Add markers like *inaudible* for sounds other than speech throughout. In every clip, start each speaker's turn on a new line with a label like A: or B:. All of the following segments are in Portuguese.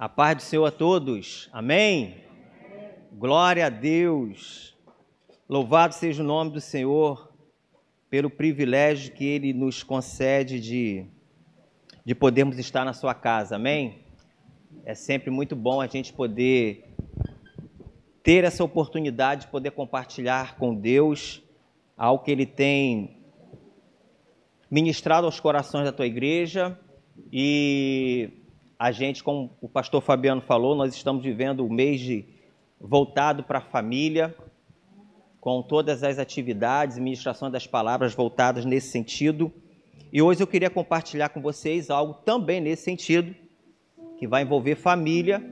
A: A paz do Senhor a todos. Amém? Glória a Deus. Louvado seja o nome do Senhor pelo privilégio que Ele nos concede de, de podermos estar na sua casa. Amém? É sempre muito bom a gente poder ter essa oportunidade de poder compartilhar com Deus algo que Ele tem ministrado aos corações da tua igreja e a gente, como o pastor Fabiano falou, nós estamos vivendo o mês de voltado para a família, com todas as atividades ministrações das palavras voltadas nesse sentido. E hoje eu queria compartilhar com vocês algo também nesse sentido, que vai envolver família,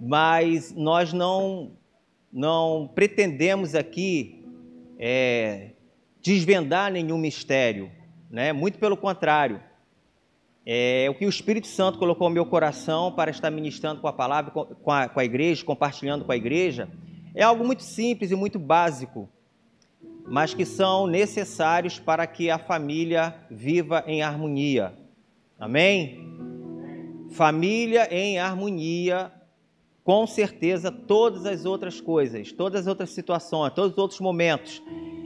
A: mas nós não, não pretendemos aqui é, desvendar nenhum mistério, né? muito pelo contrário. É, o que o Espírito Santo colocou no meu coração para estar ministrando com a palavra, com a, com a igreja, compartilhando com a igreja, é algo muito simples e muito básico, mas que são necessários para que a família viva em harmonia. Amém? Família em harmonia, com certeza, todas as outras coisas, todas as outras situações, todos os outros momentos,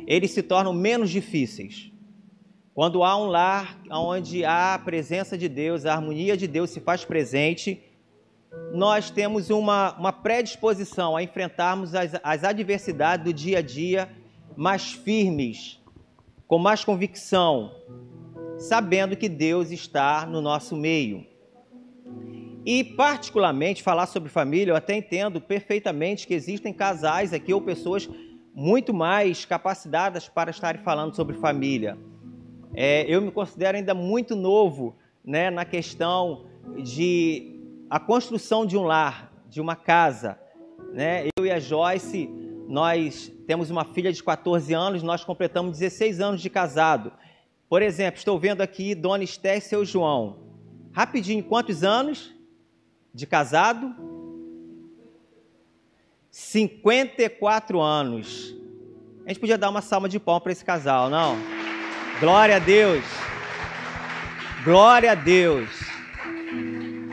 A: eles se tornam menos difíceis. Quando há um lar onde há a presença de Deus, a harmonia de Deus se faz presente, nós temos uma, uma predisposição a enfrentarmos as, as adversidades do dia a dia mais firmes, com mais convicção, sabendo que Deus está no nosso meio. E, particularmente, falar sobre família, eu até entendo perfeitamente que existem casais aqui ou pessoas muito mais capacitadas para estarem falando sobre família. É, eu me considero ainda muito novo né, na questão de a construção de um lar, de uma casa. Né? Eu e a Joyce, nós temos uma filha de 14 anos, nós completamos 16 anos de casado. Por exemplo, estou vendo aqui Dona Esté e seu João. Rapidinho, quantos anos de casado? 54 anos. A gente podia dar uma salva de palmas para esse casal, não? Glória a Deus. Glória a Deus.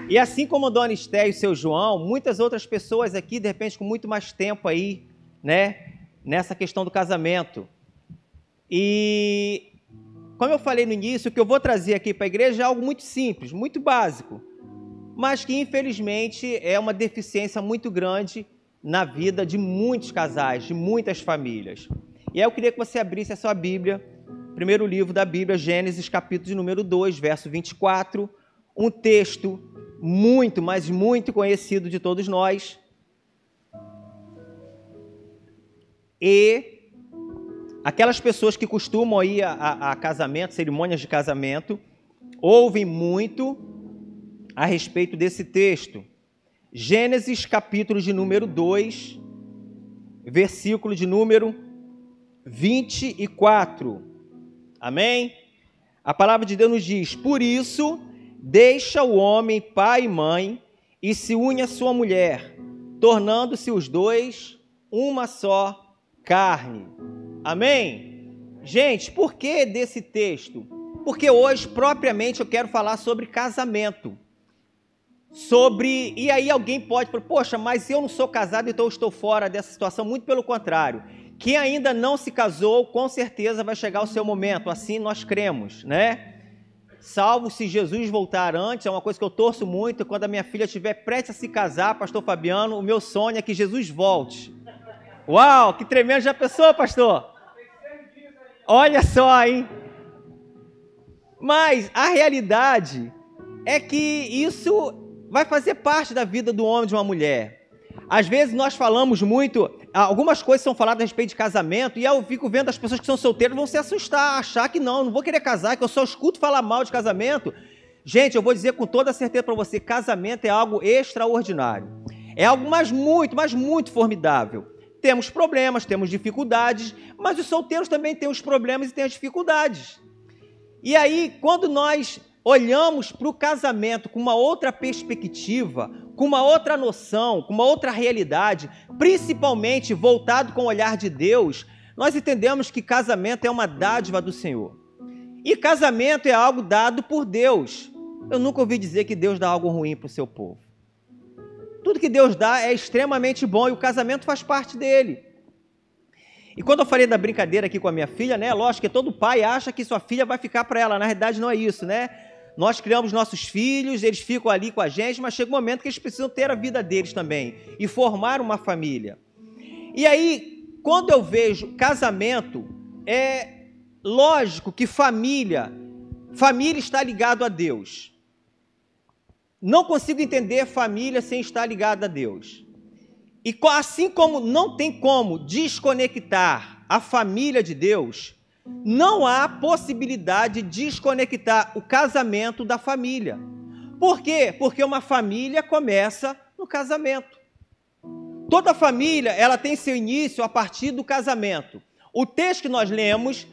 A: E assim como Dona Esté e seu João, muitas outras pessoas aqui, de repente, com muito mais tempo aí, né, nessa questão do casamento. E como eu falei no início, o que eu vou trazer aqui para a igreja é algo muito simples, muito básico, mas que infelizmente é uma deficiência muito grande na vida de muitos casais, de muitas famílias. E aí eu queria que você abrisse a sua Bíblia primeiro livro da Bíblia, Gênesis, capítulo número 2, verso 24, um texto muito, mas muito conhecido de todos nós. E aquelas pessoas que costumam ir a, a, a casamento, cerimônias de casamento, ouvem muito a respeito desse texto. Gênesis, capítulo de número 2, versículo de número 24. Amém? A palavra de Deus nos diz: Por isso, deixa o homem pai e mãe e se une à sua mulher, tornando-se os dois uma só carne. Amém? Gente, por que desse texto? Porque hoje, propriamente, eu quero falar sobre casamento. Sobre. E aí alguém pode falar, poxa, mas eu não sou casado, então eu estou fora dessa situação. Muito pelo contrário. Quem ainda não se casou, com certeza vai chegar o seu momento, assim nós cremos, né? Salvo se Jesus voltar antes, é uma coisa que eu torço muito. Quando a minha filha estiver prestes a se casar, Pastor Fabiano, o meu sonho é que Jesus volte. Uau, que tremendo! Já pensou, pastor? Olha só, hein? Mas a realidade é que isso vai fazer parte da vida do homem e de uma mulher. Às vezes nós falamos muito, algumas coisas são faladas a respeito de casamento, e eu fico vendo as pessoas que são solteiras vão se assustar, achar que não, não vou querer casar, que eu só escuto falar mal de casamento. Gente, eu vou dizer com toda certeza para você: casamento é algo extraordinário. É algo mais muito, mas muito formidável. Temos problemas, temos dificuldades, mas os solteiros também têm os problemas e têm as dificuldades. E aí, quando nós olhamos para o casamento com uma outra perspectiva, com uma outra noção, com uma outra realidade, principalmente voltado com o olhar de Deus, nós entendemos que casamento é uma dádiva do Senhor. E casamento é algo dado por Deus. Eu nunca ouvi dizer que Deus dá algo ruim para o seu povo. Tudo que Deus dá é extremamente bom e o casamento faz parte dele. E quando eu falei da brincadeira aqui com a minha filha, né? Lógico que todo pai acha que sua filha vai ficar para ela. Na realidade, não é isso, né? Nós criamos nossos filhos, eles ficam ali com a gente, mas chega um momento que eles precisam ter a vida deles também e formar uma família. E aí, quando eu vejo casamento, é lógico que família, família está ligado a Deus. Não consigo entender família sem estar ligada a Deus. E assim como não tem como desconectar a família de Deus, não há possibilidade de desconectar o casamento da família. Por quê? Porque uma família começa no casamento. Toda família, ela tem seu início a partir do casamento. O texto que nós lemos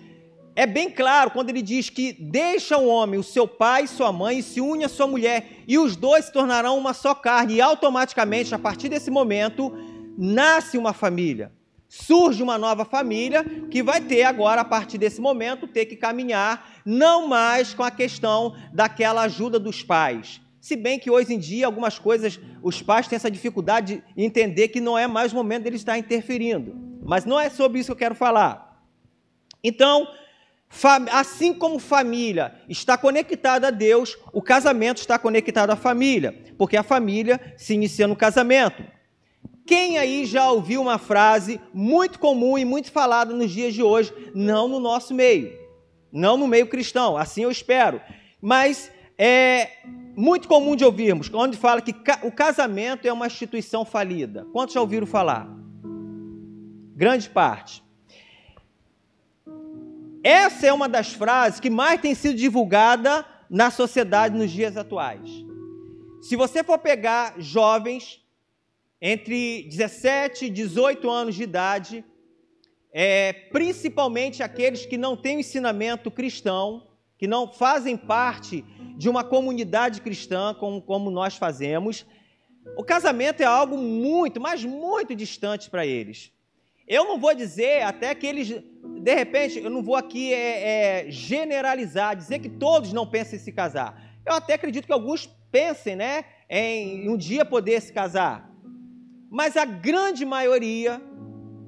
A: é bem claro quando ele diz que deixa o homem, o seu pai e sua mãe, e se une à sua mulher, e os dois se tornarão uma só carne, e automaticamente, a partir desse momento, nasce uma família. Surge uma nova família que vai ter agora, a partir desse momento, ter que caminhar não mais com a questão daquela ajuda dos pais. Se bem que hoje em dia, algumas coisas, os pais têm essa dificuldade de entender que não é mais o momento deles estar interferindo. Mas não é sobre isso que eu quero falar. Então, Assim como família está conectada a Deus, o casamento está conectado à família, porque a família se inicia no casamento. Quem aí já ouviu uma frase muito comum e muito falada nos dias de hoje, não no nosso meio, não no meio cristão, assim eu espero, mas é muito comum de ouvirmos, onde fala que o casamento é uma instituição falida. Quantos já ouviram falar? Grande parte. Essa é uma das frases que mais tem sido divulgada na sociedade nos dias atuais. Se você for pegar jovens entre 17 e 18 anos de idade, é, principalmente aqueles que não têm ensinamento cristão, que não fazem parte de uma comunidade cristã como, como nós fazemos, o casamento é algo muito, mas muito distante para eles. Eu não vou dizer até que eles, de repente, eu não vou aqui é, é, generalizar, dizer que todos não pensam em se casar. Eu até acredito que alguns pensem, né, em um dia poder se casar. Mas a grande maioria,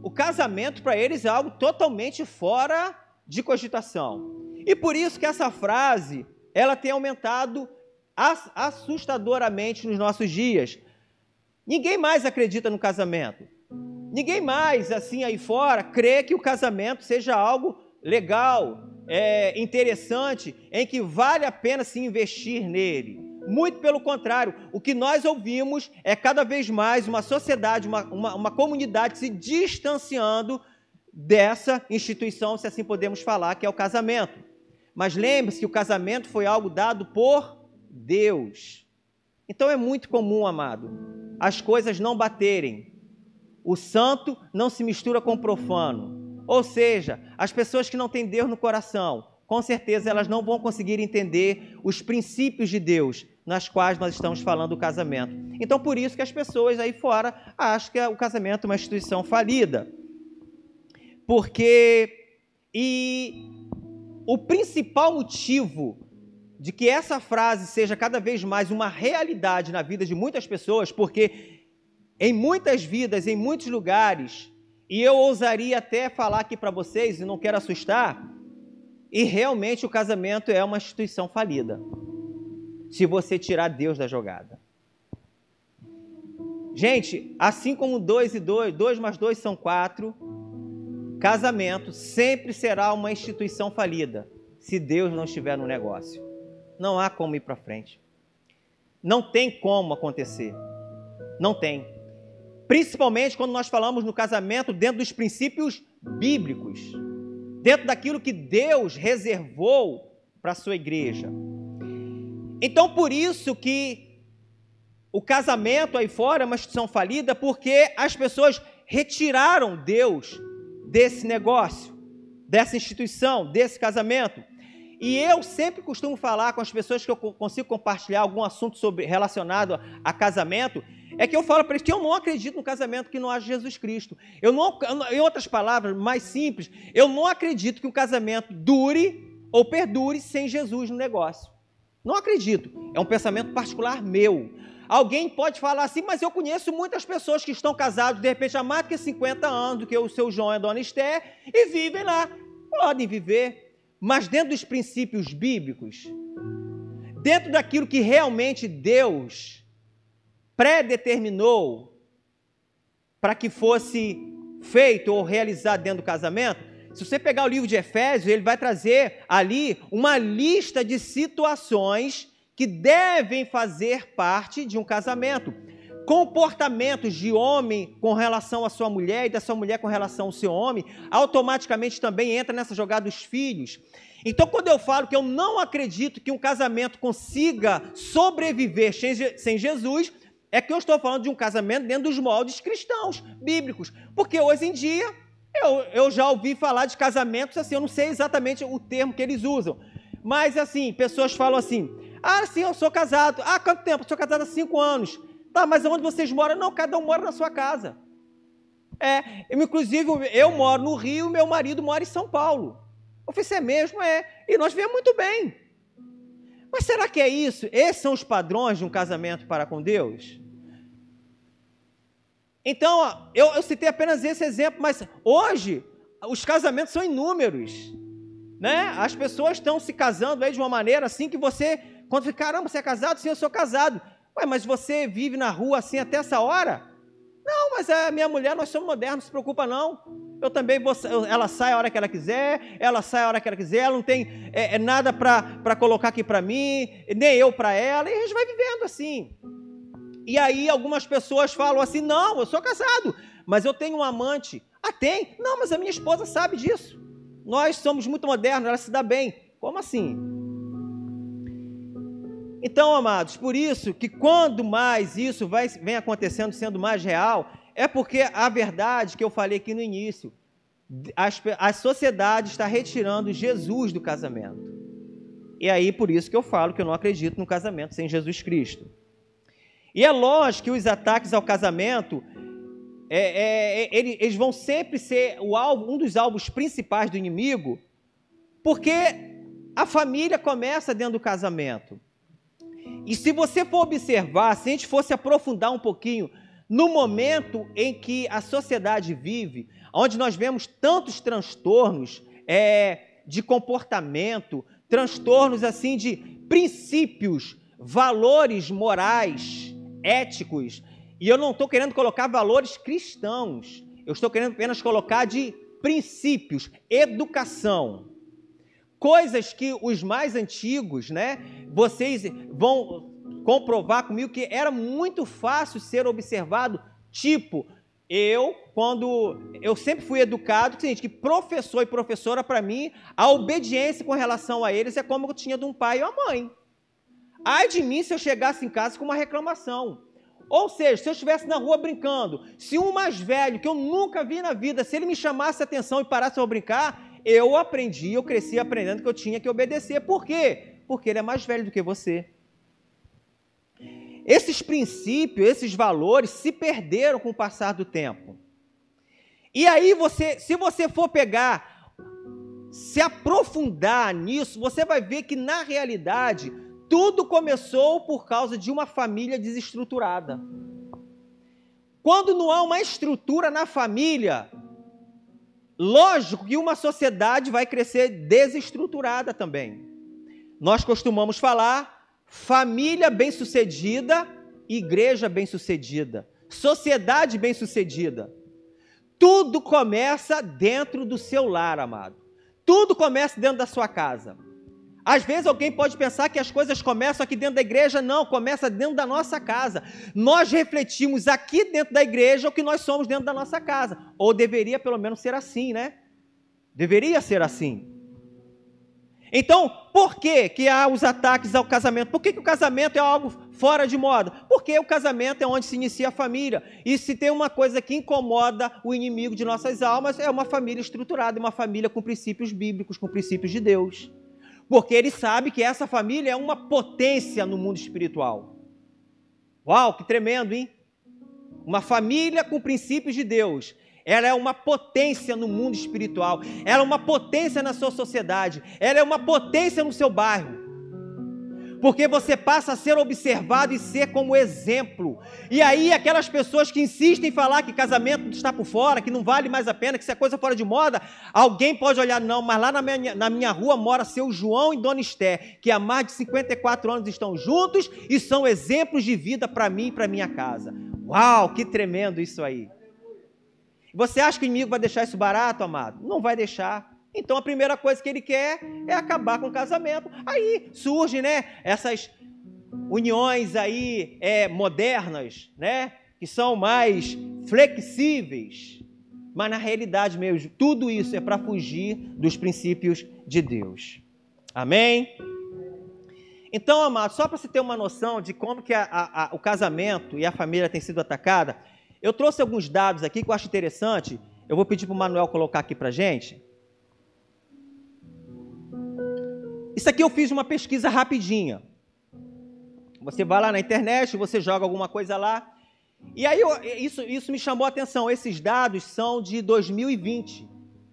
A: o casamento para eles é algo totalmente fora de cogitação. E por isso que essa frase, ela tem aumentado assustadoramente nos nossos dias. Ninguém mais acredita no casamento. Ninguém mais, assim aí fora, crê que o casamento seja algo legal, é, interessante, em que vale a pena se investir nele. Muito pelo contrário, o que nós ouvimos é cada vez mais uma sociedade, uma, uma, uma comunidade se distanciando dessa instituição, se assim podemos falar, que é o casamento. Mas lembre-se que o casamento foi algo dado por Deus. Então é muito comum, amado, as coisas não baterem, o santo não se mistura com o profano. Ou seja, as pessoas que não têm Deus no coração, com certeza elas não vão conseguir entender os princípios de Deus nas quais nós estamos falando do casamento. Então, por isso que as pessoas aí fora acham que o casamento é uma instituição falida. Porque e o principal motivo de que essa frase seja cada vez mais uma realidade na vida de muitas pessoas, porque em muitas vidas, em muitos lugares, e eu ousaria até falar aqui para vocês, e não quero assustar, e realmente o casamento é uma instituição falida, se você tirar Deus da jogada. Gente, assim como dois e dois, dois mais dois são quatro, casamento sempre será uma instituição falida, se Deus não estiver no negócio. Não há como ir para frente. Não tem como acontecer. Não tem principalmente quando nós falamos no casamento dentro dos princípios bíblicos, dentro daquilo que Deus reservou para a sua igreja. Então, por isso que o casamento aí fora é uma instituição falida, porque as pessoas retiraram Deus desse negócio, dessa instituição, desse casamento. E eu sempre costumo falar com as pessoas que eu consigo compartilhar algum assunto sobre relacionado a casamento, é que eu falo para eles que eu não acredito no casamento que não haja Jesus Cristo. Eu não, em outras palavras, mais simples, eu não acredito que o casamento dure ou perdure sem Jesus no negócio. Não acredito. É um pensamento particular meu. Alguém pode falar assim, mas eu conheço muitas pessoas que estão casadas, de repente, há mais que 50 anos, do que o seu João e a dona Esther, e vivem lá. Podem viver, mas dentro dos princípios bíblicos, dentro daquilo que realmente Deus predeterminou para que fosse feito ou realizado dentro do casamento, se você pegar o livro de Efésios, ele vai trazer ali uma lista de situações que devem fazer parte de um casamento. Comportamentos de homem com relação à sua mulher e da sua mulher com relação ao seu homem, automaticamente também entra nessa jogada dos filhos. Então, quando eu falo que eu não acredito que um casamento consiga sobreviver sem Jesus, é que eu estou falando de um casamento dentro dos moldes cristãos, bíblicos. Porque hoje em dia, eu, eu já ouvi falar de casamentos assim, eu não sei exatamente o termo que eles usam. Mas assim, pessoas falam assim: ah, sim, eu sou casado. Ah, quanto tempo? Eu sou casado há cinco anos. Tá, mas onde vocês moram? Não, cada um mora na sua casa. É, eu, inclusive, eu moro no Rio, meu marido mora em São Paulo. Eu falei, é mesmo? É. E nós vemos muito bem. Mas será que é isso? Esses são os padrões de um casamento para com Deus? Então, eu, eu citei apenas esse exemplo, mas hoje os casamentos são inúmeros. Né? As pessoas estão se casando aí de uma maneira assim que você, quando fica, caramba, você é casado? Sim, eu sou casado. Ué, mas você vive na rua assim até essa hora? Não, mas a minha mulher, nós somos modernos, não se preocupa não. Eu também vou, ela sai a hora que ela quiser, ela sai a hora que ela quiser, ela não tem é, é nada para colocar aqui para mim, nem eu para ela, e a gente vai vivendo assim. E aí algumas pessoas falam assim: não, eu sou casado, mas eu tenho um amante. Ah, tem? Não, mas a minha esposa sabe disso. Nós somos muito modernos, ela se dá bem. Como assim? Então, amados, por isso que quando mais isso vai, vem acontecendo, sendo mais real, é porque a verdade que eu falei aqui no início, a, a sociedade está retirando Jesus do casamento. E aí, por isso que eu falo que eu não acredito no casamento sem Jesus Cristo. E é lógico que os ataques ao casamento, é, é, é eles vão sempre ser o alvo, um dos alvos principais do inimigo, porque a família começa dentro do casamento. E se você for observar, se a gente fosse aprofundar um pouquinho no momento em que a sociedade vive, onde nós vemos tantos transtornos é, de comportamento, transtornos assim de princípios, valores morais, éticos, e eu não estou querendo colocar valores cristãos, eu estou querendo apenas colocar de princípios, educação. Coisas que os mais antigos, né, vocês vão comprovar comigo que era muito fácil ser observado, tipo, eu, quando eu sempre fui educado, que, que professor e professora, para mim, a obediência com relação a eles é como eu tinha de um pai e uma mãe. Ai de mim se eu chegasse em casa com uma reclamação. Ou seja, se eu estivesse na rua brincando, se um mais velho, que eu nunca vi na vida, se ele me chamasse a atenção e parasse a brincar, eu aprendi, eu cresci aprendendo que eu tinha que obedecer. Por quê? Porque ele é mais velho do que você. Esses princípios, esses valores se perderam com o passar do tempo. E aí você, se você for pegar, se aprofundar nisso, você vai ver que na realidade tudo começou por causa de uma família desestruturada. Quando não há uma estrutura na família, lógico que uma sociedade vai crescer desestruturada também. Nós costumamos falar família bem-sucedida, igreja bem-sucedida, sociedade bem-sucedida. Tudo começa dentro do seu lar, amado. Tudo começa dentro da sua casa. Às vezes alguém pode pensar que as coisas começam aqui dentro da igreja, não, começa dentro da nossa casa. Nós refletimos aqui dentro da igreja o que nós somos dentro da nossa casa. Ou deveria pelo menos ser assim, né? Deveria ser assim. Então, por que, que há os ataques ao casamento? Por que, que o casamento é algo fora de moda? Porque o casamento é onde se inicia a família. E se tem uma coisa que incomoda o inimigo de nossas almas, é uma família estruturada, uma família com princípios bíblicos, com princípios de Deus. Porque ele sabe que essa família é uma potência no mundo espiritual. Uau, que tremendo, hein? Uma família com princípios de Deus ela é uma potência no mundo espiritual, ela é uma potência na sua sociedade, ela é uma potência no seu bairro. Porque você passa a ser observado e ser como exemplo. E aí, aquelas pessoas que insistem em falar que casamento está por fora, que não vale mais a pena, que isso é coisa fora de moda, alguém pode olhar, não, mas lá na minha, na minha rua mora seu João e Dona Esté, que há mais de 54 anos estão juntos e são exemplos de vida para mim e para minha casa. Uau, que tremendo isso aí. Você acha que o inimigo vai deixar isso barato, amado? Não vai deixar. Então a primeira coisa que ele quer é acabar com o casamento. Aí surgem, né, essas uniões aí é, modernas, né, que são mais flexíveis. Mas na realidade mesmo, tudo isso é para fugir dos princípios de Deus. Amém? Então, amado, só para você ter uma noção de como que a, a, a, o casamento e a família têm sido atacada, eu trouxe alguns dados aqui que eu acho interessante. Eu vou pedir para o Manuel colocar aqui para gente. Isso aqui eu fiz uma pesquisa rapidinha. Você vai lá na internet, você joga alguma coisa lá. E aí eu, isso, isso me chamou a atenção. Esses dados são de 2020,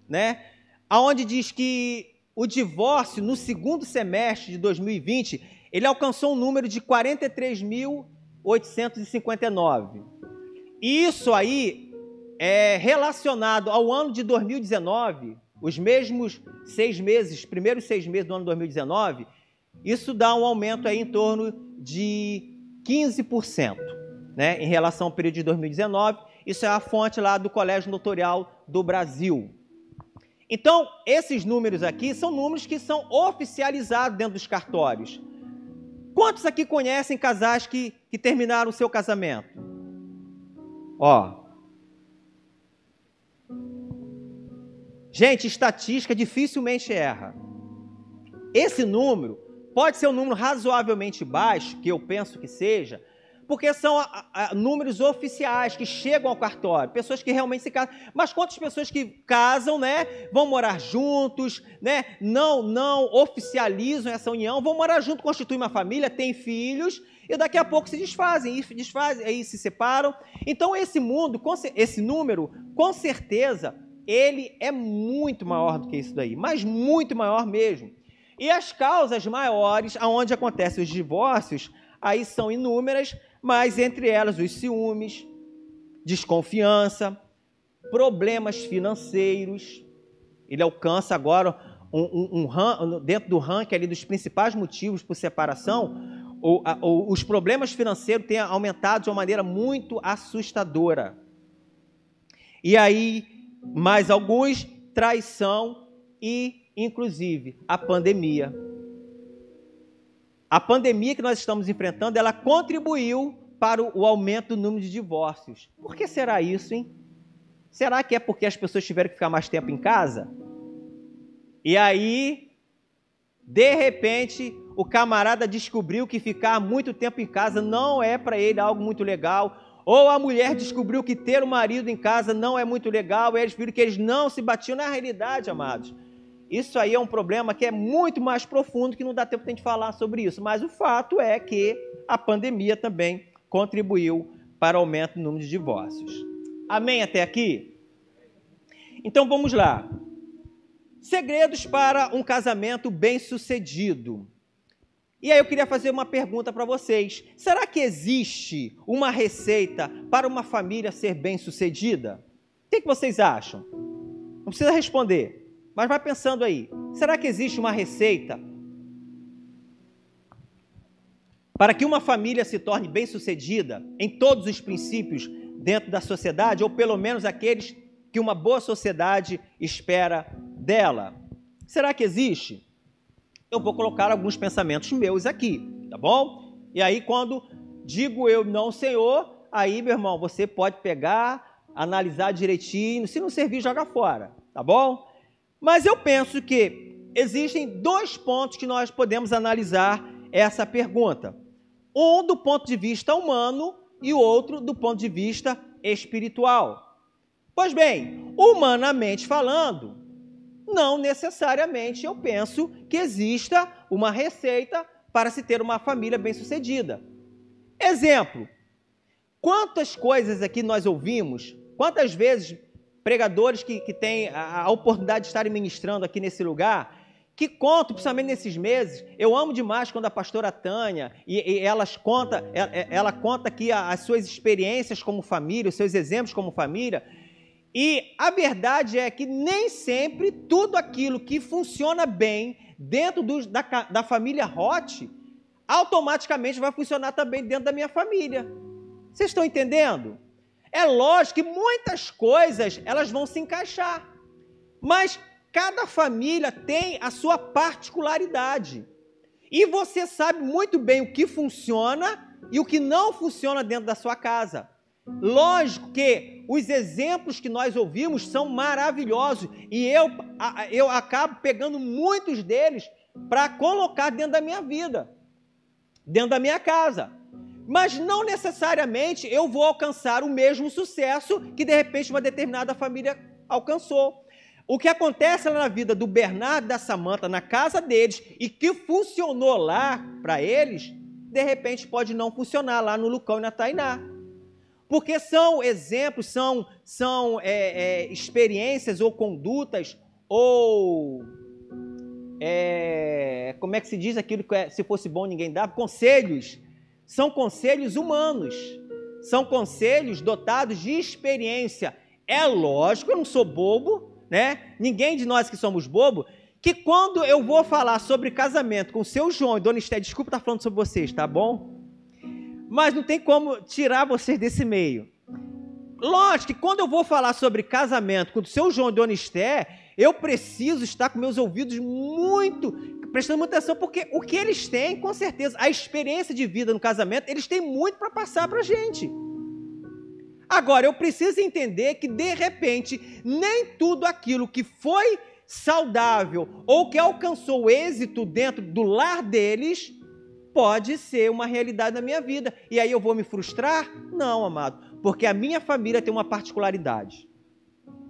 A: né? Aonde diz que o divórcio no segundo semestre de 2020 ele alcançou um número de 43.859. Isso aí é relacionado ao ano de 2019, os mesmos seis meses, primeiros seis meses do ano 2019, isso dá um aumento aí em torno de 15%, né, em relação ao período de 2019. Isso é a fonte lá do Colégio Notorial do Brasil. Então, esses números aqui são números que são oficializados dentro dos cartórios. Quantos aqui conhecem casais que, que terminaram o seu casamento? Ó, Gente, estatística dificilmente erra. Esse número pode ser um número razoavelmente baixo, que eu penso que seja, porque são a, a, números oficiais que chegam ao cartório, pessoas que realmente se casam. Mas quantas pessoas que casam, né, vão morar juntos, né, não, não oficializam essa união, vão morar junto, constituem uma família, têm filhos e daqui a pouco se desfazem, e desfazem, aí se separam. Então esse mundo, esse número, com certeza ele é muito maior do que isso daí, mas muito maior mesmo. E as causas maiores aonde acontecem os divórcios, aí são inúmeras, mas entre elas os ciúmes, desconfiança, problemas financeiros. Ele alcança agora um, um, um, dentro do ranking ali dos principais motivos por separação, o, a, o, os problemas financeiros têm aumentado de uma maneira muito assustadora. E aí mais alguns, traição e, inclusive, a pandemia. A pandemia que nós estamos enfrentando, ela contribuiu para o aumento do número de divórcios. Por que será isso, hein? Será que é porque as pessoas tiveram que ficar mais tempo em casa? E aí, de repente, o camarada descobriu que ficar muito tempo em casa não é para ele algo muito legal, ou a mulher descobriu que ter o um marido em casa não é muito legal, e eles viram que eles não se batiam na realidade, amados. Isso aí é um problema que é muito mais profundo, que não dá tempo de a gente falar sobre isso. Mas o fato é que a pandemia também contribuiu para o aumento do número de divórcios. Amém até aqui? Então vamos lá. Segredos para um casamento bem-sucedido. E aí eu queria fazer uma pergunta para vocês: será que existe uma receita para uma família ser bem-sucedida? O que, vocês acham? Não precisa responder, mas vai pensando aí. Será que existe uma receita para que uma família se torne bem-sucedida em todos os princípios dentro da sociedade, ou pelo menos aqueles que uma boa sociedade espera dela? Será que existe? Eu vou colocar alguns pensamentos meus aqui, tá bom? E aí, quando digo eu não, Senhor, aí, meu irmão, você pode pegar, analisar direitinho, se não servir, joga fora, tá bom? Mas eu penso que existem dois pontos que nós podemos analisar essa pergunta. Um do ponto de vista humano e o outro do ponto de vista espiritual. Pois bem, humanamente falando, não necessariamente eu penso que exista uma receita para se ter uma família bem-sucedida. Exemplo: quantas coisas aqui nós ouvimos, quantas vezes pregadores que, que têm a, a oportunidade de estarem ministrando aqui nesse lugar, que contam, principalmente nesses meses. Eu amo demais quando a pastora Tânia e, e elas conta, ela, ela conta aqui as suas experiências como família, os seus exemplos como família. E a verdade é que nem sempre tudo aquilo que funciona bem dentro do, da, da família Hot automaticamente vai funcionar também dentro da minha família. Vocês estão entendendo? É lógico que muitas coisas elas vão se encaixar, mas cada família tem a sua particularidade. E você sabe muito bem o que funciona e o que não funciona dentro da sua casa. Lógico que os exemplos que nós ouvimos são maravilhosos e eu, eu acabo pegando muitos deles para colocar dentro da minha vida, dentro da minha casa. Mas não necessariamente eu vou alcançar o mesmo sucesso que de repente uma determinada família alcançou. O que acontece lá na vida do Bernardo e da Samanta, na casa deles, e que funcionou lá para eles, de repente pode não funcionar lá no Lucão e na Tainá. Porque são exemplos, são, são é, é, experiências ou condutas, ou. É, como é que se diz aquilo que é, se fosse bom ninguém dava? Conselhos. São conselhos humanos. São conselhos dotados de experiência. É lógico, eu não sou bobo, né? Ninguém de nós que somos bobo, que quando eu vou falar sobre casamento com o seu João e Dona Esté, desculpa estar falando sobre vocês, tá bom? Mas não tem como tirar vocês desse meio. Lógico que quando eu vou falar sobre casamento com o seu João e Dona Esté, eu preciso estar com meus ouvidos muito, prestando muita atenção, porque o que eles têm, com certeza, a experiência de vida no casamento, eles têm muito para passar para a gente. Agora, eu preciso entender que, de repente, nem tudo aquilo que foi saudável ou que alcançou êxito dentro do lar deles pode ser uma realidade na minha vida. E aí eu vou me frustrar? Não, amado, porque a minha família tem uma particularidade.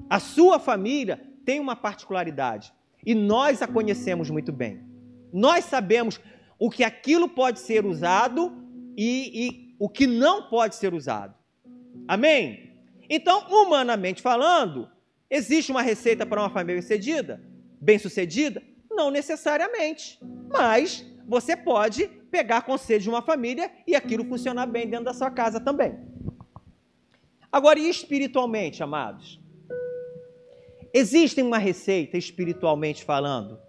A: A sua família tem uma particularidade. E nós a conhecemos muito bem. Nós sabemos o que aquilo pode ser usado e, e o que não pode ser usado. Amém? Então, humanamente falando, existe uma receita para uma família bem-sucedida? Bem-sucedida? Não necessariamente. Mas você pode pegar conselhos de uma família e aquilo funcionar bem dentro da sua casa também. Agora, e espiritualmente, amados? Existe uma receita, espiritualmente falando,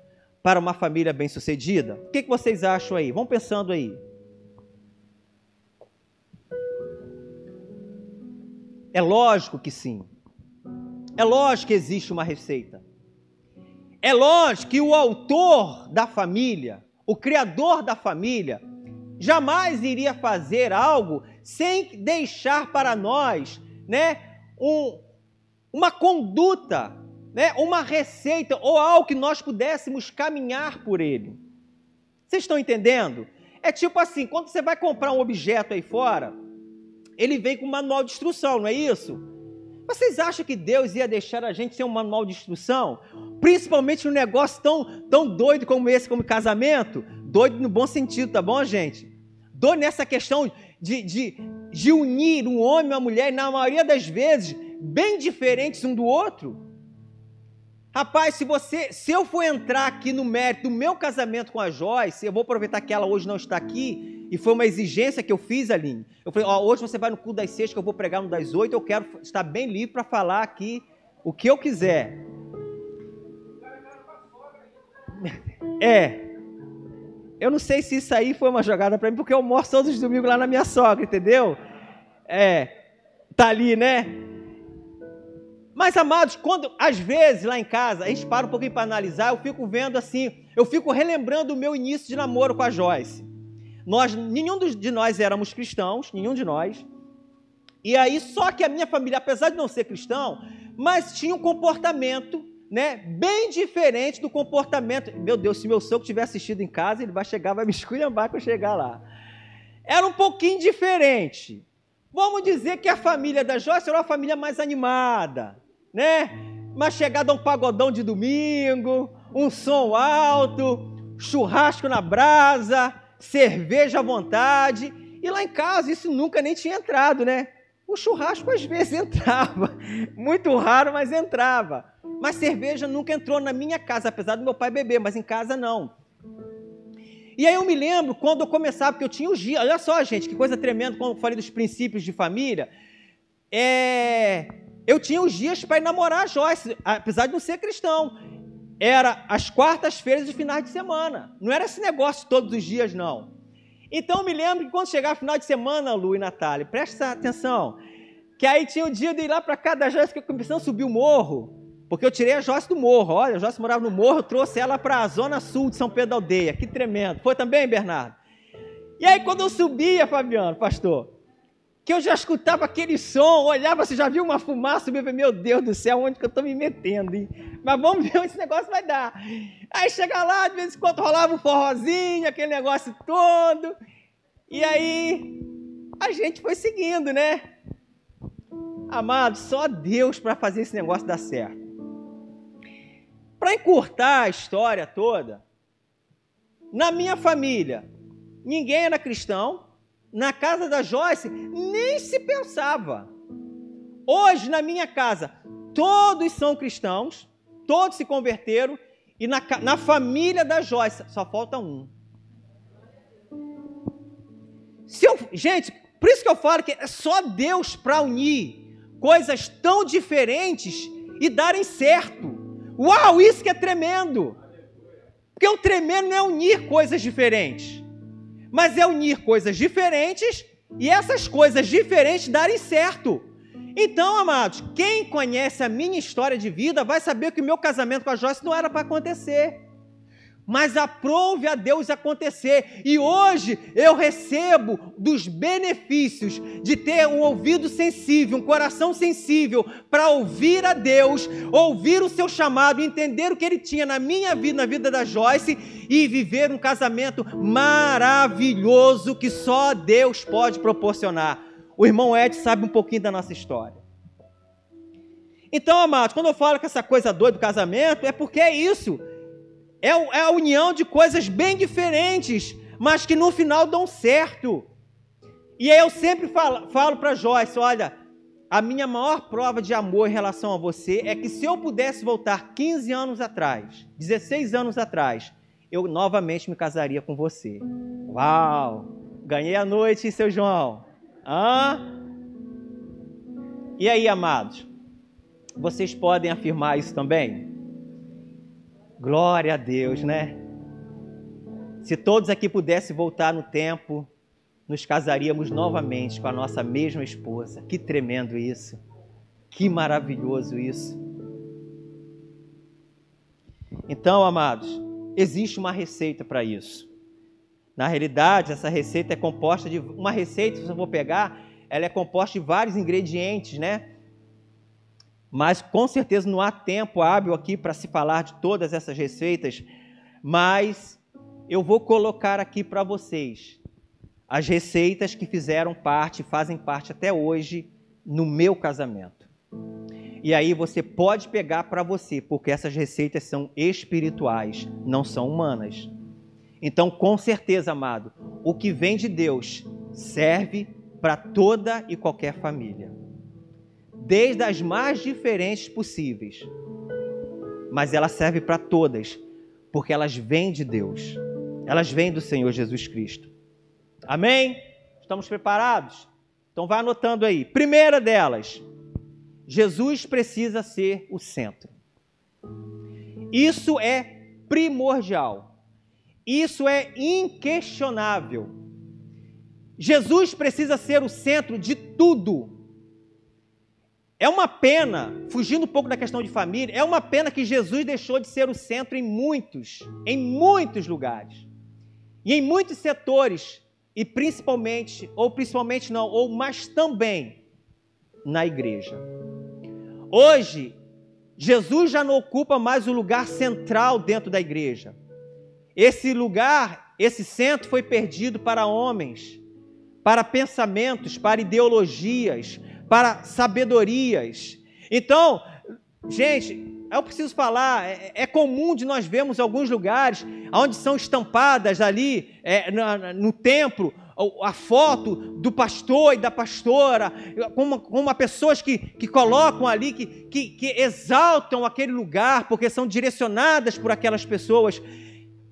A: para uma família bem-sucedida? O que vocês acham aí? Vão pensando aí. É lógico que sim. É lógico que existe uma receita. É lógico que o autor da família, o criador da família, jamais iria fazer algo sem deixar para nós, né, um, uma conduta, né, uma receita ou algo que nós pudéssemos caminhar por ele. Vocês estão entendendo? É tipo assim, quando você vai comprar um objeto aí fora, ele vem com um manual de instrução, não é isso? Vocês acham que Deus ia deixar a gente ter um manual de instrução? Principalmente num negócio tão, tão doido como esse, como casamento? Doido no bom sentido, tá bom, gente? Doido nessa questão de, de, de unir um homem e uma mulher, na maioria das vezes, bem diferentes um do outro. Rapaz, se você, se eu for entrar aqui no mérito do meu casamento com a Joyce, eu vou aproveitar que ela hoje não está aqui, e foi uma exigência que eu fiz, Aline. Eu falei, ó, hoje você vai no culto das seis, que eu vou pregar no das oito, eu quero estar bem livre para falar aqui o que eu quiser. *laughs* É. Eu não sei se isso aí foi uma jogada para mim, porque eu mostro todos os domingos lá na minha sogra, entendeu? É. Tá ali, né? Mas, amados, quando às vezes lá em casa a gente para um pouquinho para analisar, eu fico vendo assim, eu fico relembrando o meu início de namoro com a Joyce. Nós, nenhum de nós éramos cristãos, nenhum de nós. E aí, só que a minha família, apesar de não ser cristão, mas tinha um comportamento, né, bem diferente do comportamento. Meu Deus, se meu sogro tiver assistido em casa, ele vai chegar, vai me esculhambar quando eu chegar lá. Era um pouquinho diferente. Vamos dizer que a família da Joyce era uma família mais animada, né? Uma chegada a um pagodão de domingo, um som alto, churrasco na brasa, cerveja à vontade. E lá em casa isso nunca nem tinha entrado, né? O churrasco às vezes *laughs* entrava, muito raro, mas entrava. mas cerveja nunca entrou na minha casa, apesar do meu pai beber, mas em casa não. E aí eu me lembro quando eu começava, porque eu tinha os dias, olha só, gente, que coisa tremenda, quando eu falei dos princípios de família, é, eu tinha os dias para ir namorar a Joyce, apesar de não ser cristão. Era as quartas-feiras e finais de semana. Não era esse negócio todos os dias, não. Então eu me lembro que quando chegava final de semana, Lu e Natália, presta atenção, que aí tinha o dia de ir lá para casa da Joyce, que eu começando a subir o morro, porque eu tirei a Joyce do morro. Olha, a Joyce morava no morro, eu trouxe ela para a zona sul de São Pedro da Aldeia. Que tremendo. Foi também, Bernardo? E aí quando eu subia, Fabiano, pastor, que eu já escutava aquele som, olhava, você já viu uma fumaça, eu falei, meu Deus do céu, onde que eu estou me metendo, hein? Mas vamos ver *laughs* onde esse negócio vai dar. Aí chega lá, de vez em quando rolava um forrozinho, aquele negócio todo, e aí a gente foi seguindo, né? Amado, só Deus para fazer esse negócio dar certo. Para encurtar a história toda, na minha família, ninguém era cristão, na casa da Joyce, nem se pensava. Hoje, na minha casa, todos são cristãos, todos se converteram, e na, na família da Joyce, só falta um. Se eu, gente, por isso que eu falo que é só Deus para unir coisas tão diferentes e darem certo. Uau, isso que é tremendo! Porque o tremendo não é unir coisas diferentes mas é unir coisas diferentes e essas coisas diferentes darem certo. Então, amados, quem conhece a minha história de vida vai saber que o meu casamento com a Joyce não era para acontecer mas aprove a Deus acontecer. E hoje eu recebo dos benefícios de ter um ouvido sensível, um coração sensível para ouvir a Deus, ouvir o seu chamado, entender o que ele tinha na minha vida, na vida da Joyce e viver um casamento maravilhoso que só Deus pode proporcionar. O irmão Ed sabe um pouquinho da nossa história. Então, amados, quando eu falo que essa coisa doida do casamento, é porque é isso é, é a união de coisas bem diferentes, mas que no final dão certo. E aí eu sempre falo, falo para Joyce: olha, a minha maior prova de amor em relação a você é que se eu pudesse voltar 15 anos atrás, 16 anos atrás, eu novamente me casaria com você. Uau! Ganhei a noite, seu João. Hã? E aí, amados? Vocês podem afirmar isso também? Glória a Deus, né? Se todos aqui pudessem voltar no tempo, nos casaríamos novamente com a nossa mesma esposa. Que tremendo isso! Que maravilhoso isso! Então, amados, existe uma receita para isso. Na realidade, essa receita é composta de uma receita, se eu for pegar, ela é composta de vários ingredientes, né? Mas com certeza não há tempo hábil aqui para se falar de todas essas receitas, mas eu vou colocar aqui para vocês as receitas que fizeram parte, fazem parte até hoje no meu casamento. E aí você pode pegar para você, porque essas receitas são espirituais, não são humanas. Então, com certeza, amado, o que vem de Deus serve para toda e qualquer família desde as mais diferentes possíveis. Mas ela serve para todas, porque elas vêm de Deus. Elas vêm do Senhor Jesus Cristo. Amém? Estamos preparados? Então vai anotando aí. Primeira delas, Jesus precisa ser o centro. Isso é primordial. Isso é inquestionável. Jesus precisa ser o centro de tudo é uma pena, fugindo um pouco da questão de família, é uma pena que Jesus deixou de ser o centro em muitos, em muitos lugares. E em muitos setores, e principalmente, ou principalmente não, ou mas também na igreja. Hoje, Jesus já não ocupa mais o lugar central dentro da igreja. Esse lugar, esse centro foi perdido para homens, para pensamentos, para ideologias, para sabedorias. Então, gente, eu preciso falar, é, é, comum de nós vermos alguns lugares onde são estampadas ali é, no, no templo a foto do pastor e da pastora, como, como pessoas que, que colocam ali, que, que, que exaltam aquele lugar, porque são direcionadas por aquelas pessoas.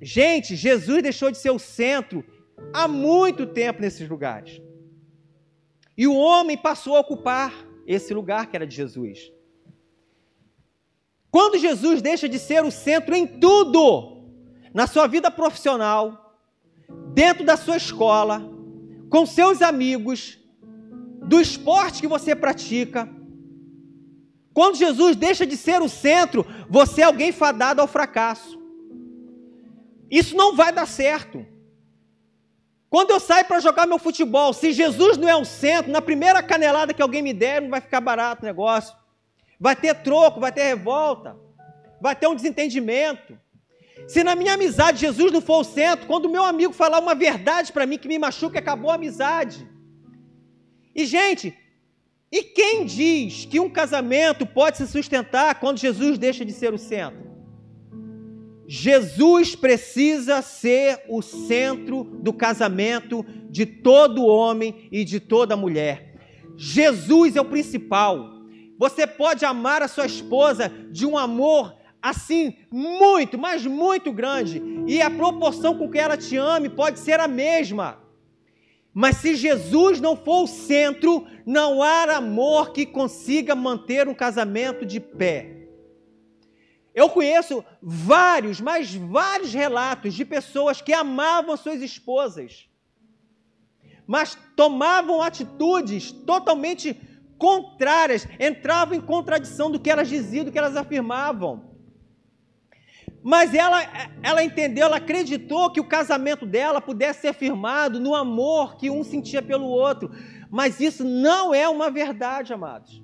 A: Gente, Jesus deixou de ser o centro há muito tempo nesses lugares. E o homem passou a ocupar esse lugar que era de Jesus. Quando Jesus deixa de ser o centro em tudo, na sua vida profissional, dentro da sua escola, com seus amigos, do esporte que você pratica. Quando Jesus deixa de ser o centro, você é alguém fadado ao fracasso. Isso não vai dar certo. Quando eu saio para jogar meu futebol, se Jesus não é o centro, na primeira canelada que alguém me der, não vai ficar barato o negócio. Vai ter troco, vai ter revolta, vai ter um desentendimento. Se na minha amizade Jesus não for o centro, quando meu amigo falar uma verdade para mim que me machuca, acabou a amizade. E, gente, e quem diz que um casamento pode se sustentar quando Jesus deixa de ser o centro? Jesus precisa ser o centro do casamento de todo homem e de toda mulher. Jesus é o principal. Você pode amar a sua esposa de um amor assim, muito, mas muito grande, e a proporção com que ela te ame pode ser a mesma. Mas se Jesus não for o centro, não há amor que consiga manter um casamento de pé. Eu conheço vários, mas vários relatos de pessoas que amavam suas esposas, mas tomavam atitudes totalmente contrárias, entravam em contradição do que elas diziam, do que elas afirmavam. Mas ela, ela entendeu, ela acreditou que o casamento dela pudesse ser firmado no amor que um sentia pelo outro. Mas isso não é uma verdade, amados.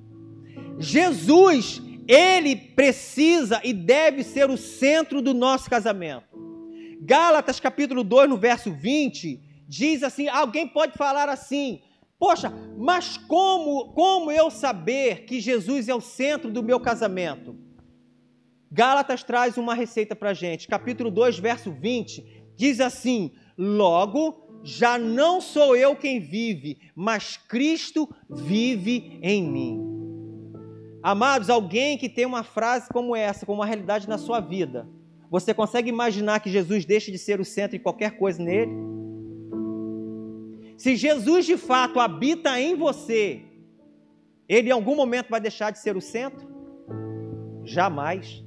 A: Jesus, ele precisa e deve ser o centro do nosso casamento. Gálatas capítulo 2, no verso 20, diz assim: alguém pode falar assim: Poxa, mas como, como eu saber que Jesus é o centro do meu casamento? Gálatas traz uma receita para gente. Capítulo 2, verso 20, diz assim: Logo, já não sou eu quem vive, mas Cristo vive em mim. Amados, alguém que tem uma frase como essa, como uma realidade na sua vida, você consegue imaginar que Jesus deixe de ser o centro em qualquer coisa nele? Se Jesus de fato habita em você, ele em algum momento vai deixar de ser o centro? Jamais.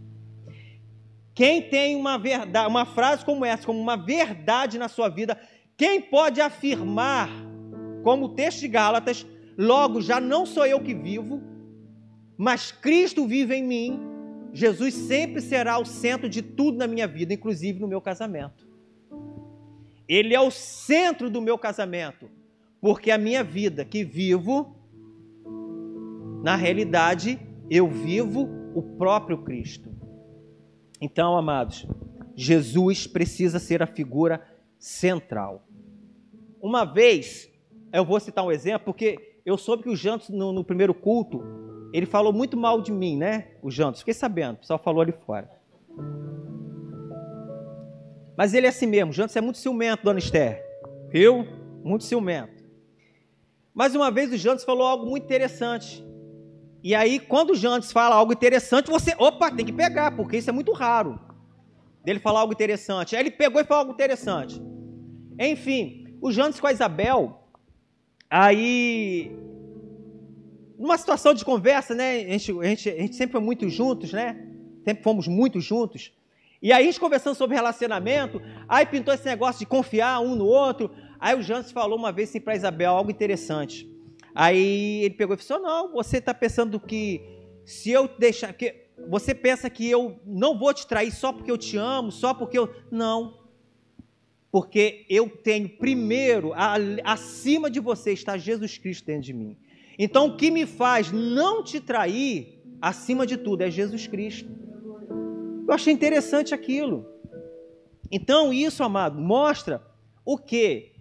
A: Quem tem uma verdade, uma frase como essa, como uma verdade na sua vida, quem pode afirmar, como o texto de Gálatas, logo já não sou eu que vivo, mas Cristo vive em mim. Jesus sempre será o centro de tudo na minha vida, inclusive no meu casamento. Ele é o centro do meu casamento, porque a minha vida que vivo, na realidade, eu vivo o próprio Cristo. Então, amados, Jesus precisa ser a figura central. Uma vez, eu vou citar um exemplo, porque eu soube que o Jantos, no, no primeiro culto, ele falou muito mal de mim, né? O Jantos, fiquei sabendo, o pessoal falou ali fora. Mas ele é assim mesmo, o Jantos é muito ciumento, dona Esther. Viu? Muito ciumento. Mas uma vez o Jantos falou algo muito interessante. E aí, quando o Jantes fala algo interessante, você, opa, tem que pegar, porque isso é muito raro. Dele falar algo interessante. Aí ele pegou e falou algo interessante. Enfim, o Jantes com a Isabel, aí, numa situação de conversa, né? A gente, a gente, a gente sempre foi muito juntos, né? Sempre fomos muito juntos. E aí, a gente conversando sobre relacionamento, aí pintou esse negócio de confiar um no outro. Aí o Jantes falou uma vez assim para Isabel algo interessante. Aí ele pegou e falou: Não, você está pensando que se eu deixar. Que você pensa que eu não vou te trair só porque eu te amo, só porque eu. Não. Porque eu tenho primeiro, acima de você está Jesus Cristo dentro de mim. Então o que me faz não te trair, acima de tudo, é Jesus Cristo. Eu achei interessante aquilo. Então, isso, amado, mostra o que?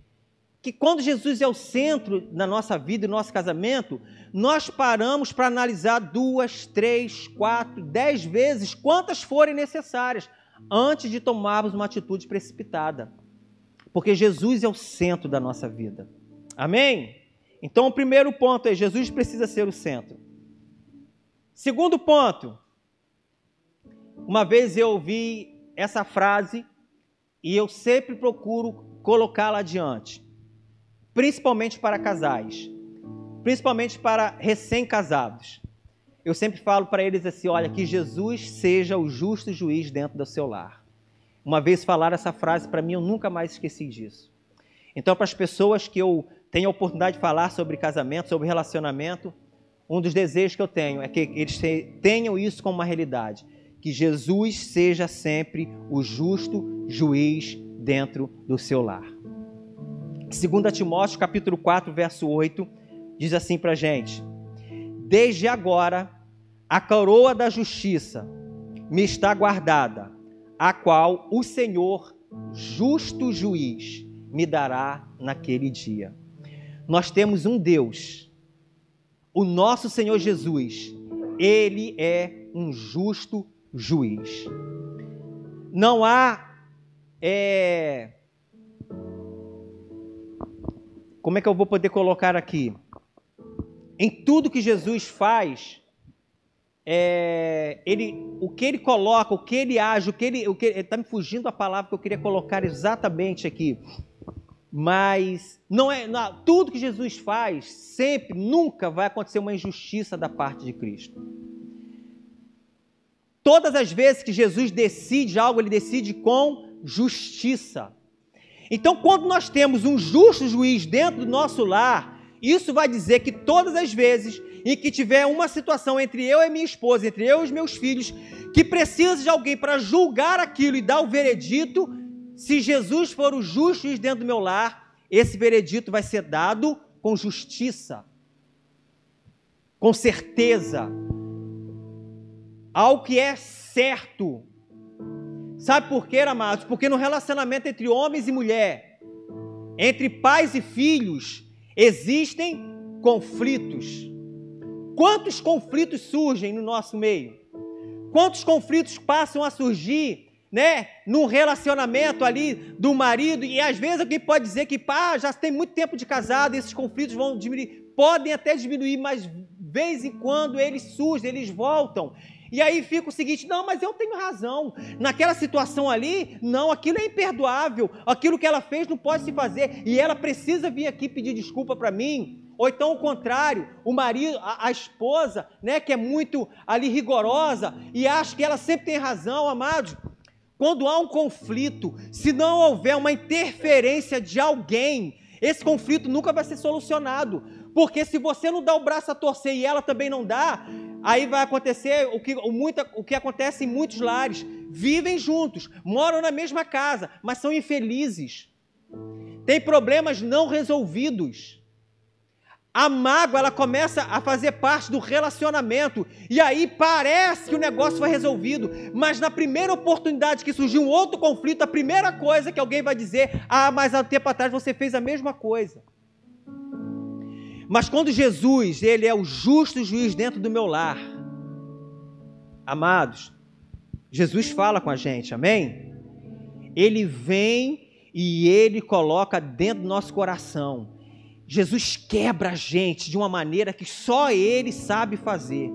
A: que quando Jesus é o centro da nossa vida e nosso casamento, nós paramos para analisar duas, três, quatro, dez vezes, quantas forem necessárias, antes de tomarmos uma atitude precipitada. porque Jesus é o centro da nossa vida. Amém? Então, o primeiro ponto é: Jesus precisa ser o centro. Segundo ponto, uma vez eu ouvi essa frase e eu sempre procuro colocá-la adiante, principalmente para casais, principalmente para recém-casados. Eu sempre falo para eles assim: olha, que Jesus seja o justo juiz dentro do seu lar. Uma vez falaram essa frase para mim, eu nunca mais esqueci disso. Então, para as pessoas que eu tenho a oportunidade de falar sobre casamento, sobre relacionamento, um dos desejos que eu tenho é que eles tenham isso como uma realidade. Que Jesus seja sempre o justo juiz dentro do seu lar. 2 Timóteo capítulo 4, verso 8, diz assim para a gente: Desde agora a coroa da justiça me está guardada, a qual o Senhor, justo juiz, me dará naquele dia. Nós temos um Deus, o nosso Senhor Jesus, ele é um justo juiz. Não há. É... Como é que eu vou poder colocar aqui? Em tudo que Jesus faz, é, ele, o que ele coloca, o que ele age, o que ele. Está me fugindo a palavra que eu queria colocar exatamente aqui. Mas não é não, tudo que Jesus faz, sempre, nunca vai acontecer uma injustiça da parte de Cristo. Todas as vezes que Jesus decide algo, ele decide com justiça. Então, quando nós temos um justo juiz dentro do nosso lar, isso vai dizer que todas as vezes em que tiver uma situação entre eu e minha esposa, entre eu e os meus filhos, que precisa de alguém para julgar aquilo e dar o veredito, se Jesus for o justo dentro do meu lar, esse veredito vai ser dado com justiça, com certeza, ao que é certo. Sabe por quê, amados? Porque no relacionamento entre homens e mulher, entre pais e filhos, existem conflitos. Quantos conflitos surgem no nosso meio? Quantos conflitos passam a surgir, né, num relacionamento ali do marido? E às vezes alguém pode dizer que, pá, já tem muito tempo de casado, esses conflitos vão diminuir, podem até diminuir, mas de vez em quando eles surgem, eles voltam. E aí fica o seguinte: não, mas eu tenho razão. Naquela situação ali, não, aquilo é imperdoável. Aquilo que ela fez não pode se fazer. E ela precisa vir aqui pedir desculpa para mim. Ou então o contrário, o marido, a, a, esposa, né, que é muito ali rigorosa e acha que ela sempre tem razão, amados. Quando há um conflito, se não houver uma interferência de alguém, esse conflito nunca vai ser solucionado. Porque se você não dá o braço a torcer e ela também não dá, aí vai acontecer o que, o, muita, o que acontece em muitos lares. Vivem juntos, moram na mesma casa, mas são infelizes. Tem problemas não resolvidos. A mágoa ela começa a fazer parte do relacionamento e aí parece que o negócio foi resolvido, mas na primeira oportunidade que surgiu um outro conflito, a primeira coisa que alguém vai dizer: "Ah, mas há tempo atrás você fez a mesma coisa". Mas quando Jesus, ele é o justo juiz dentro do meu lar, amados, Jesus fala com a gente, amém? Ele vem e ele coloca dentro do nosso coração Jesus quebra a gente de uma maneira que só Ele sabe fazer.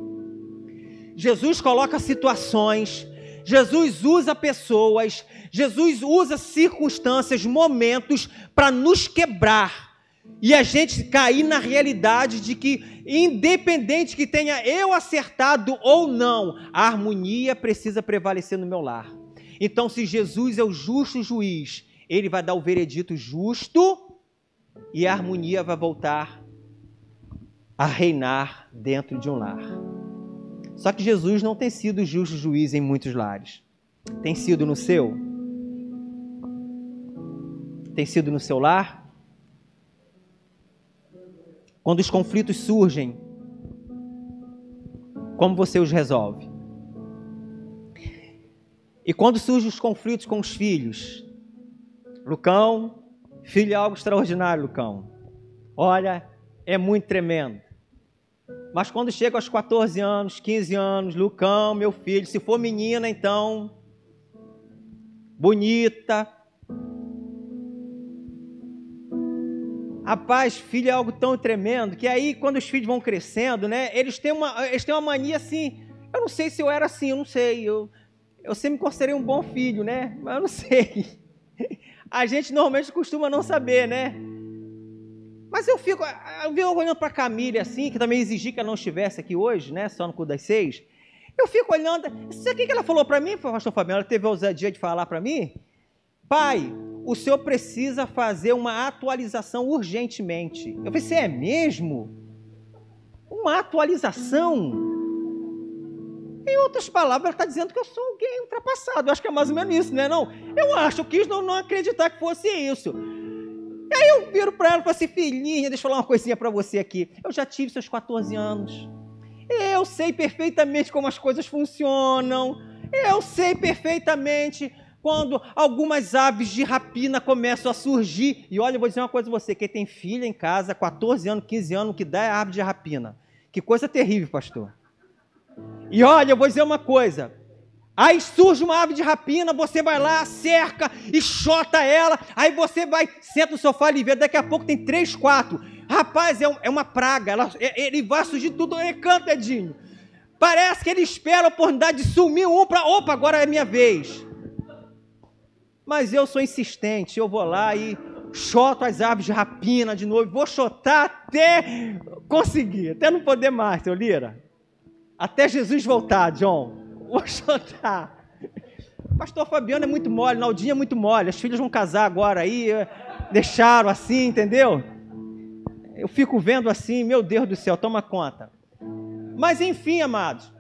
A: Jesus coloca situações, Jesus usa pessoas, Jesus usa circunstâncias, momentos para nos quebrar e a gente cair na realidade de que, independente que tenha eu acertado ou não, a harmonia precisa prevalecer no meu lar. Então, se Jesus é o justo juiz, ele vai dar o veredito justo e a harmonia vai voltar a reinar dentro de um lar. Só que Jesus não tem sido justo juiz em muitos lares. Tem sido no seu? Tem sido no seu lar? Quando os conflitos surgem, como você os resolve? E quando surgem os conflitos com os filhos? Lucão, Filho é algo extraordinário, Lucão. Olha, é muito tremendo. Mas quando chega aos 14 anos, 15 anos, Lucão, meu filho, se for menina, então, bonita, Rapaz, filho é algo tão tremendo que aí, quando os filhos vão crescendo, né? Eles têm uma, eles têm uma mania assim. Eu não sei se eu era assim, eu não sei. Eu, eu sempre considerei um bom filho, né? Mas eu não *laughs* sei. A gente normalmente costuma não saber, né? Mas eu fico, eu vi olhando para a Camille assim, que também exigi que ela não estivesse aqui hoje, né? Só no culto das seis. Eu fico olhando, isso aqui que ela falou para mim, pastor Fabiano, ela teve a ousadia de falar para mim? Pai, o senhor precisa fazer uma atualização urgentemente. Eu falei, você é mesmo? Uma atualização? Em outras palavras, ela está dizendo que eu sou alguém ultrapassado. Eu acho que é mais ou menos isso, não é não? Eu acho, eu quis não, não acreditar que fosse isso. E aí eu viro para ela e falo assim, filhinha, deixa eu falar uma coisinha para você aqui. Eu já tive seus 14 anos. Eu sei perfeitamente como as coisas funcionam. Eu sei perfeitamente quando algumas aves de rapina começam a surgir. E olha, eu vou dizer uma coisa a você: quem tem filha em casa, 14 anos, 15 anos, o que dá é ave de rapina. Que coisa terrível, pastor. E olha, eu vou dizer uma coisa. Aí surge uma ave de rapina, você vai lá, cerca e chota ela. Aí você vai, senta no sofá e vê, daqui a pouco tem três, quatro. Rapaz, é, é uma praga. Ela, é, ele vai surgir tudo, ele canta, Edinho. Parece que ele espera a oportunidade de sumir um para. Opa, agora é minha vez. Mas eu sou insistente, eu vou lá e choto as aves de rapina de novo, vou chotar até conseguir, até não poder mais, seu Lira. Até Jesus voltar, John. Vou chotar. Pastor Fabiano é muito mole, Naldinha é muito mole, as filhas vão casar agora aí, deixaram assim, entendeu? Eu fico vendo assim, meu Deus do céu, toma conta. Mas enfim, amados,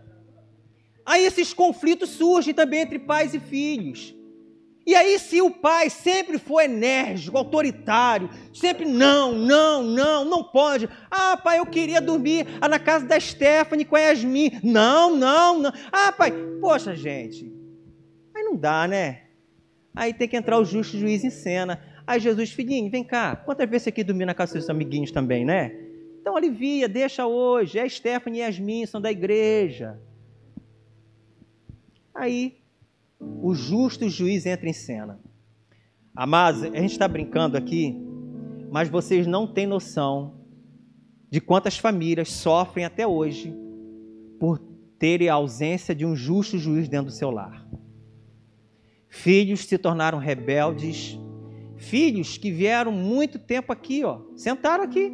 A: aí esses conflitos surgem também entre pais e filhos. E aí, se o pai sempre for enérgico, autoritário, sempre não, não, não, não pode. Ah, pai, eu queria dormir na casa da Stephanie com a Yasmin. Não, não, não. Ah, pai, poxa, gente. Aí não dá, né? Aí tem que entrar o justo juiz em cena. Aí Jesus, filhinho, vem cá. Quantas vezes você aqui dormir na casa dos seus amiguinhos também, né? Então alivia, deixa hoje. É Stephanie e Yasmin, são da igreja. Aí o justo juiz entra em cena. Amados, a gente está brincando aqui, mas vocês não têm noção de quantas famílias sofrem até hoje por terem a ausência de um justo juiz dentro do seu lar. Filhos se tornaram rebeldes, filhos que vieram muito tempo aqui, ó, sentaram aqui,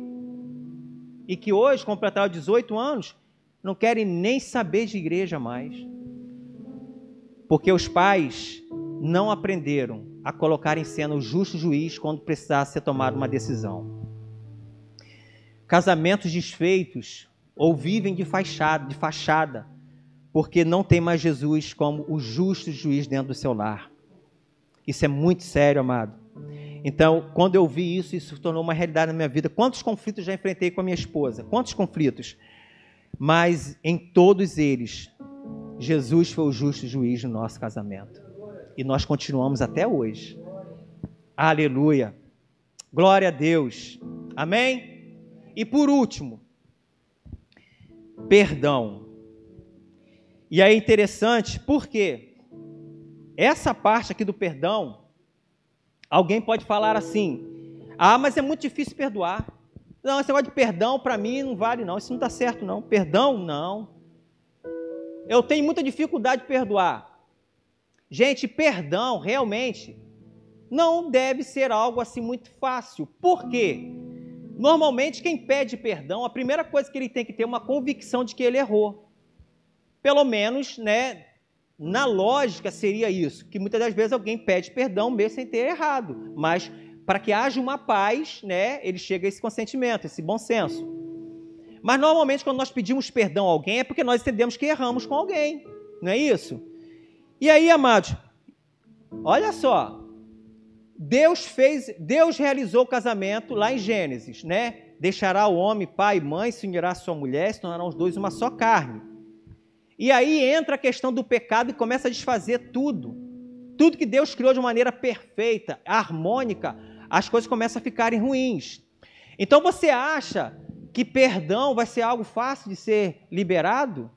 A: e que hoje completaram 18 anos, não querem nem saber de igreja mais porque os pais não aprenderam a colocar em cena o justo juiz quando precisasse ser tomada uma decisão. Casamentos desfeitos ou vivem de fachada, de fachada, porque não tem mais Jesus como o justo juiz dentro do seu lar. Isso é muito sério, amado. Então, quando eu vi isso, isso se tornou uma realidade na minha vida. Quantos conflitos já enfrentei com a minha esposa? Quantos conflitos? Mas em todos eles, Jesus foi o justo juiz no nosso casamento. E nós continuamos até hoje. Aleluia. Glória a Deus. Amém? E por último, perdão. E é interessante porque essa parte aqui do perdão, alguém pode falar assim: ah, mas é muito difícil perdoar. Não, esse negócio de perdão para mim não vale, não. Isso não está certo, não. Perdão, não eu tenho muita dificuldade de perdoar. Gente, perdão realmente não deve ser algo assim muito fácil. Por quê? Normalmente, quem pede perdão, a primeira coisa que ele tem que ter é uma convicção de que ele errou. Pelo menos, né, na lógica seria isso, que muitas das vezes alguém pede perdão mesmo sem ter errado, mas para que haja uma paz, né, ele chega a esse consentimento, esse bom senso. Mas normalmente, quando nós pedimos perdão a alguém, é porque nós entendemos que erramos com alguém. Não é isso? E aí, amados, olha só. Deus fez, Deus realizou o casamento lá em Gênesis, né? Deixará o homem, pai e mãe, se unirá a sua mulher, se tornarão os dois uma só carne. E aí entra a questão do pecado e começa a desfazer tudo. Tudo que Deus criou de maneira perfeita, harmônica, as coisas começam a ficarem ruins. Então você acha que perdão vai ser algo fácil de ser liberado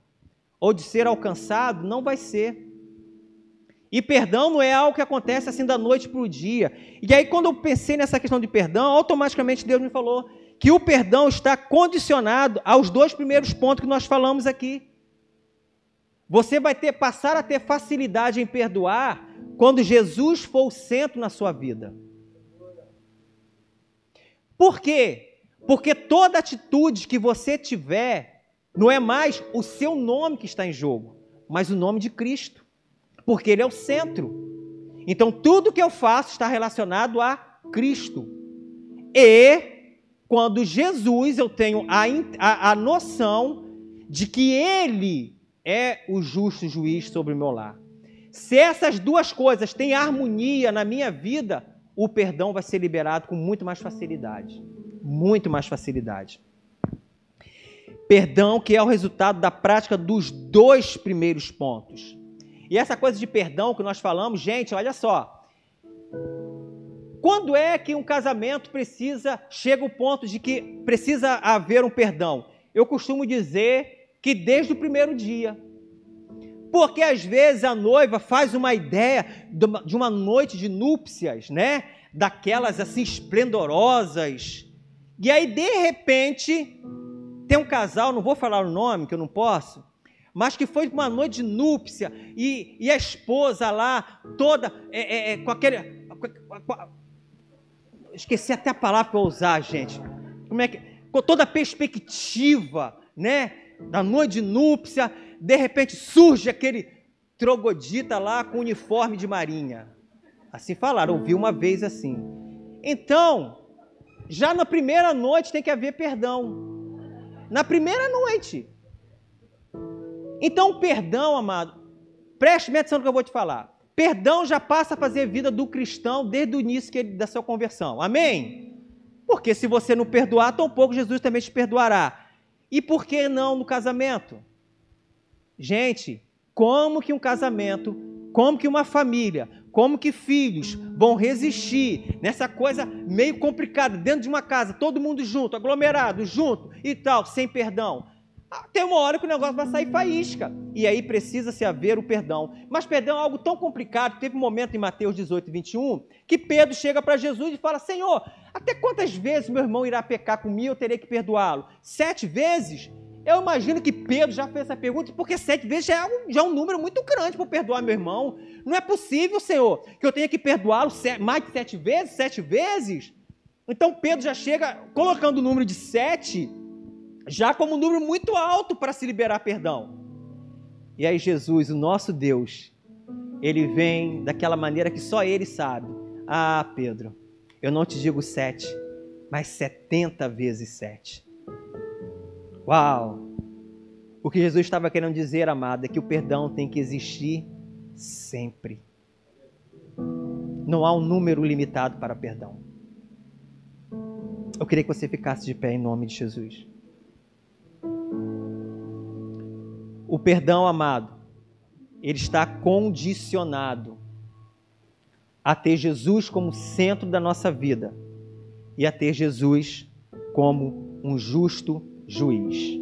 A: ou de ser alcançado, não vai ser. E perdão não é algo que acontece assim da noite para o dia. E aí, quando eu pensei nessa questão de perdão, automaticamente Deus me falou que o perdão está condicionado aos dois primeiros pontos que nós falamos aqui. Você vai ter passar a ter facilidade em perdoar quando Jesus for o centro na sua vida. Por quê? Porque toda atitude que você tiver não é mais o seu nome que está em jogo, mas o nome de Cristo, porque Ele é o centro. Então, tudo que eu faço está relacionado a Cristo. E, quando Jesus, eu tenho a, a, a noção de que Ele é o justo juiz sobre o meu lar. Se essas duas coisas têm harmonia na minha vida, o perdão vai ser liberado com muito mais facilidade. Muito mais facilidade. Perdão que é o resultado da prática dos dois primeiros pontos. E essa coisa de perdão que nós falamos, gente, olha só. Quando é que um casamento precisa, chega o ponto de que precisa haver um perdão? Eu costumo dizer que desde o primeiro dia. Porque às vezes a noiva faz uma ideia de uma noite de núpcias, né? Daquelas assim esplendorosas. E aí, de repente, tem um casal, não vou falar o nome, que eu não posso, mas que foi uma noite de núpcia e, e a esposa lá, toda é, é, é com aquele. esqueci até a palavra para usar, gente. Como é que. Com toda a perspectiva, né? Da noite de núpcia, de repente surge aquele trogodita lá com uniforme de marinha. Assim falaram, ouvi uma vez assim. Então, já na primeira noite tem que haver perdão na primeira noite. Então, perdão, amado, preste atenção no que eu vou te falar. Perdão já passa a fazer vida do cristão desde o início da sua conversão. Amém? Porque se você não perdoar, tão pouco Jesus também te perdoará. E por que não no casamento? Gente, como que um casamento, como que uma família como que filhos vão resistir nessa coisa meio complicada, dentro de uma casa, todo mundo junto, aglomerado, junto e tal, sem perdão? Ah, tem uma hora que o negócio vai sair faísca. E aí precisa se haver o perdão. Mas perdão é algo tão complicado. Teve um momento em Mateus 18, 21, que Pedro chega para Jesus e fala: Senhor, até quantas vezes meu irmão irá pecar comigo eu terei que perdoá-lo? Sete vezes? Eu imagino que Pedro já fez essa pergunta, porque sete vezes já é um, já é um número muito grande para perdoar meu irmão. Não é possível, Senhor, que eu tenha que perdoá-lo mais de sete vezes, sete vezes. Então Pedro já chega colocando o número de sete, já como um número muito alto para se liberar perdão. E aí Jesus, o nosso Deus, ele vem daquela maneira que só ele sabe. Ah, Pedro, eu não te digo sete, mas setenta vezes sete. Uau! O que Jesus estava querendo dizer, amada, é que o perdão tem que existir sempre. Não há um número limitado para perdão. Eu queria que você ficasse de pé em nome de Jesus. O perdão, amado, ele está condicionado a ter Jesus como centro da nossa vida e a ter Jesus como um justo juiz.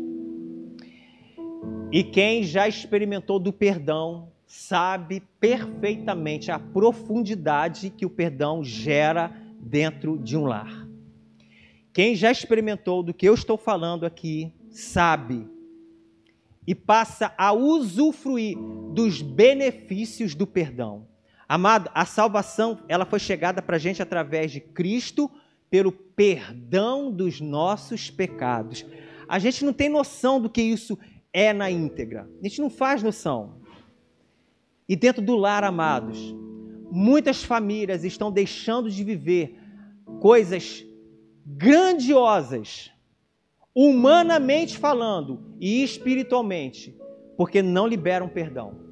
A: E quem já experimentou do perdão sabe perfeitamente a profundidade que o perdão gera dentro de um lar. Quem já experimentou do que eu estou falando aqui sabe e passa a usufruir dos benefícios do perdão. Amado, a salvação ela foi chegada para a gente através de Cristo pelo perdão dos nossos pecados a gente não tem noção do que isso é na íntegra. A gente não faz noção. E dentro do lar, amados, muitas famílias estão deixando de viver coisas grandiosas, humanamente falando e espiritualmente, porque não liberam perdão.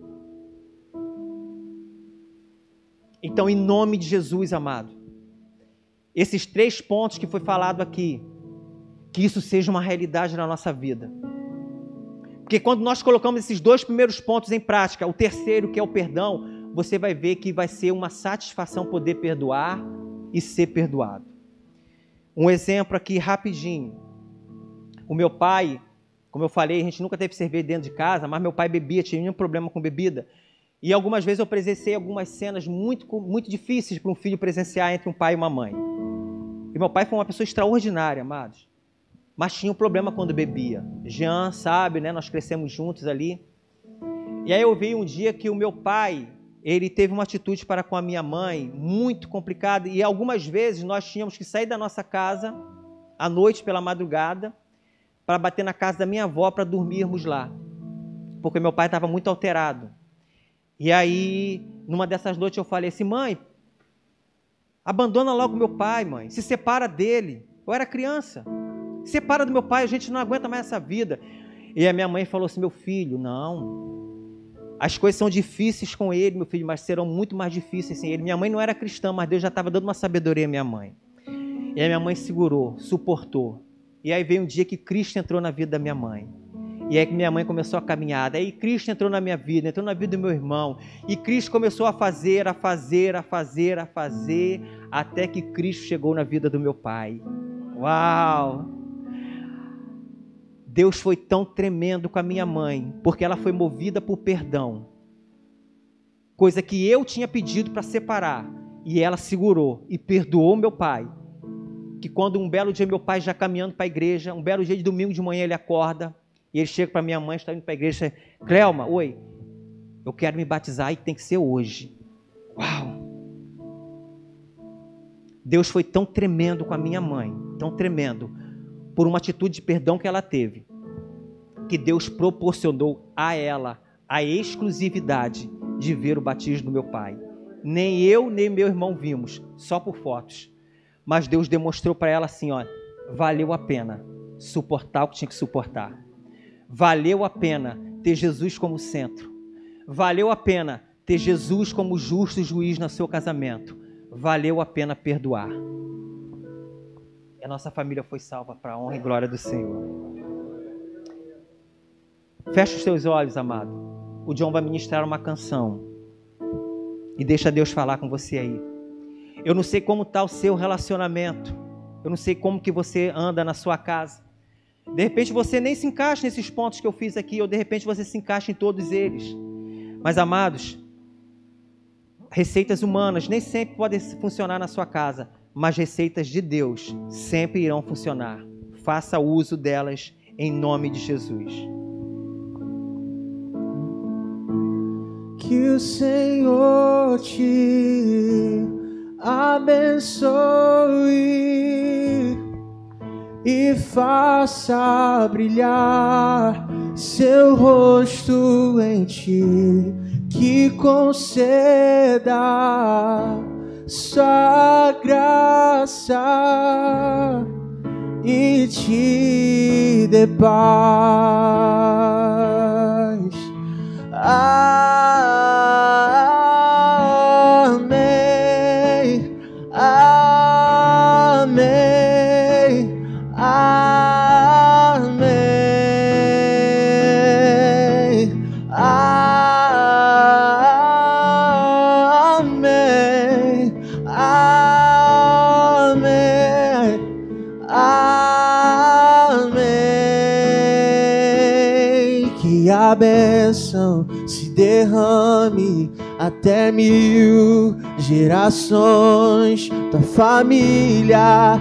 A: Então, em nome de Jesus, amado, esses três pontos que foi falado aqui, que isso seja uma realidade na nossa vida. Porque quando nós colocamos esses dois primeiros pontos em prática, o terceiro, que é o perdão, você vai ver que vai ser uma satisfação poder perdoar e ser perdoado. Um exemplo aqui rapidinho. O meu pai, como eu falei, a gente nunca teve cerveja dentro de casa, mas meu pai bebia, tinha nenhum problema com bebida. E algumas vezes eu presenciei algumas cenas muito, muito difíceis para um filho presenciar entre um pai e uma mãe. E meu pai foi uma pessoa extraordinária, amados. Mas tinha um problema quando bebia. Jean sabe, né? Nós crescemos juntos ali. E aí eu vi um dia que o meu pai, ele teve uma atitude para com a minha mãe muito complicada. E algumas vezes nós tínhamos que sair da nossa casa à noite pela madrugada para bater na casa da minha avó para dormirmos lá. Porque meu pai estava muito alterado. E aí, numa dessas noites eu falei assim: "Mãe, abandona logo meu pai, mãe. Se separa dele. Eu era criança. Se separa do meu pai, a gente não aguenta mais essa vida." E a minha mãe falou assim: "Meu filho, não. As coisas são difíceis com ele, meu filho, mas serão muito mais difíceis sem ele. Minha mãe não era cristã, mas Deus já estava dando uma sabedoria à minha mãe. E a minha mãe segurou, suportou. E aí veio um dia que Cristo entrou na vida da minha mãe. E aí que minha mãe começou a caminhada. Aí Cristo entrou na minha vida, entrou na vida do meu irmão. E Cristo começou a fazer, a fazer, a fazer, a fazer, até que Cristo chegou na vida do meu pai. Uau! Deus foi tão tremendo com a minha mãe, porque ela foi movida por perdão. Coisa que eu tinha pedido para separar. E ela segurou e perdoou meu pai. Que quando um belo dia meu pai já caminhando para a igreja, um belo dia de domingo de manhã ele acorda, e ele chega para minha mãe, está indo para a igreja, Cleoma, oi, eu quero me batizar e tem que ser hoje. Uau! Deus foi tão tremendo com a minha mãe, tão tremendo, por uma atitude de perdão que ela teve, que Deus proporcionou a ela a exclusividade de ver o batismo do meu pai. Nem eu, nem meu irmão vimos, só por fotos. Mas Deus demonstrou para ela assim: ó, valeu a pena suportar o que tinha que suportar Valeu a pena ter Jesus como centro. Valeu a pena ter Jesus como justo juiz no seu casamento. Valeu a pena perdoar. E a nossa família foi salva para a honra e glória do Senhor. Fecha os seus olhos, amado. O John vai ministrar uma canção. E deixa Deus falar com você aí. Eu não sei como está o seu relacionamento. Eu não sei como que você anda na sua casa. De repente você nem se encaixa nesses pontos que eu fiz aqui, ou de repente você se encaixa em todos eles. Mas amados, receitas humanas nem sempre podem funcionar na sua casa, mas receitas de Deus sempre irão funcionar. Faça uso delas em nome de Jesus.
B: Que o Senhor te abençoe e faça brilhar seu rosto em ti, que conceda sua graça e te dê paz. Amém. Bênção se derrame até mil gerações, tua família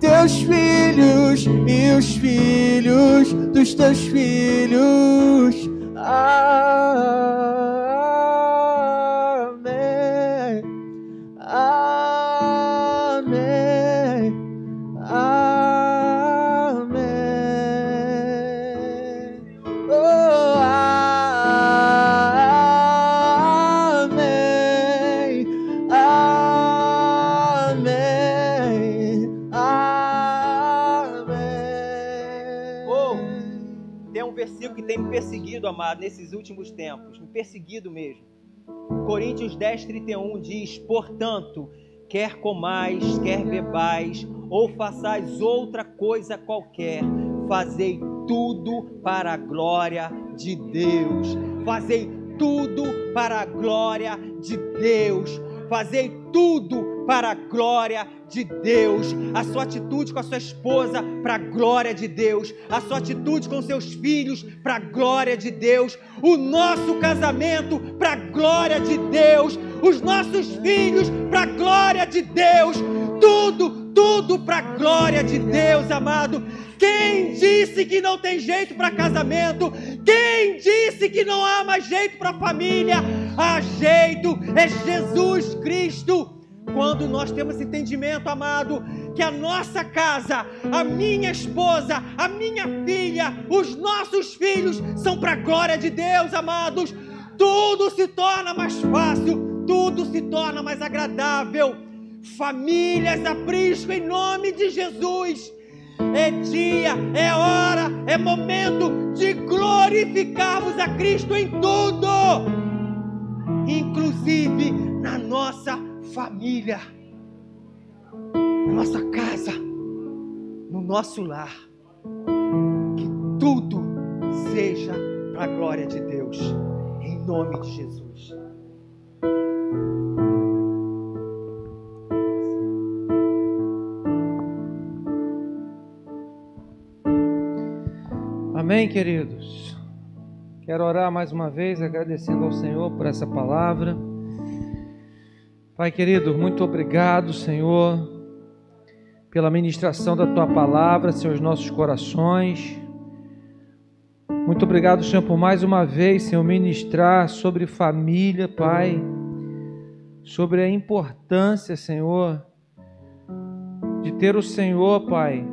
B: teus filhos e os filhos dos teus filhos. Amém.
A: Amado, nesses últimos tempos, me perseguido mesmo. Coríntios 10, 31 diz: Portanto, quer comais, quer bebais, ou façais outra coisa qualquer, fazei tudo para a glória de Deus. Fazei tudo para a glória de Deus. Fazei tudo para a glória de Deus. A sua atitude com a sua esposa para a glória de Deus. A sua atitude com seus filhos para a glória de Deus. O nosso casamento para a glória de Deus. Os nossos filhos para a glória de Deus. Tudo, tudo para a glória de Deus, amado. Quem disse que não tem jeito para casamento? Quem disse que não há mais jeito para família? Há jeito, é Jesus Cristo. Quando nós temos entendimento, amado, que a nossa casa, a minha esposa, a minha filha, os nossos filhos são para a glória de Deus, amados, tudo se torna mais fácil, tudo se torna mais agradável. Famílias aprisco em nome de Jesus. É dia, é hora, é momento de glorificarmos a Cristo em tudo, inclusive na nossa família, na nossa casa, no nosso lar. Que tudo seja para a glória de Deus, em nome de Jesus.
C: Amém, queridos. Quero orar mais uma vez, agradecendo ao Senhor por essa palavra. Pai querido, muito obrigado, Senhor, pela ministração da tua palavra, Senhor, aos nossos corações. Muito obrigado, Senhor, por mais uma vez, Senhor, ministrar sobre família, Pai, sobre a importância, Senhor, de ter o Senhor, Pai,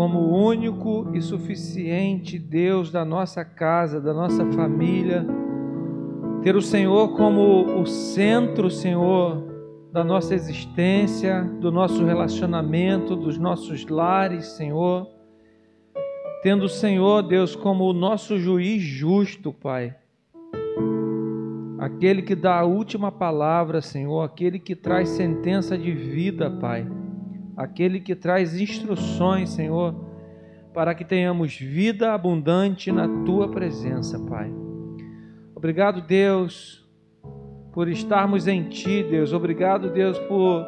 C: como o único e suficiente Deus da nossa casa, da nossa família, ter o Senhor como o centro, Senhor, da nossa existência, do nosso relacionamento, dos nossos lares, Senhor. Tendo o Senhor, Deus, como o nosso juiz justo, Pai. Aquele que dá a última palavra, Senhor, aquele que traz sentença de vida, Pai aquele que traz instruções, Senhor, para que tenhamos vida abundante na tua presença, Pai. Obrigado, Deus, por estarmos em ti, Deus. Obrigado, Deus, por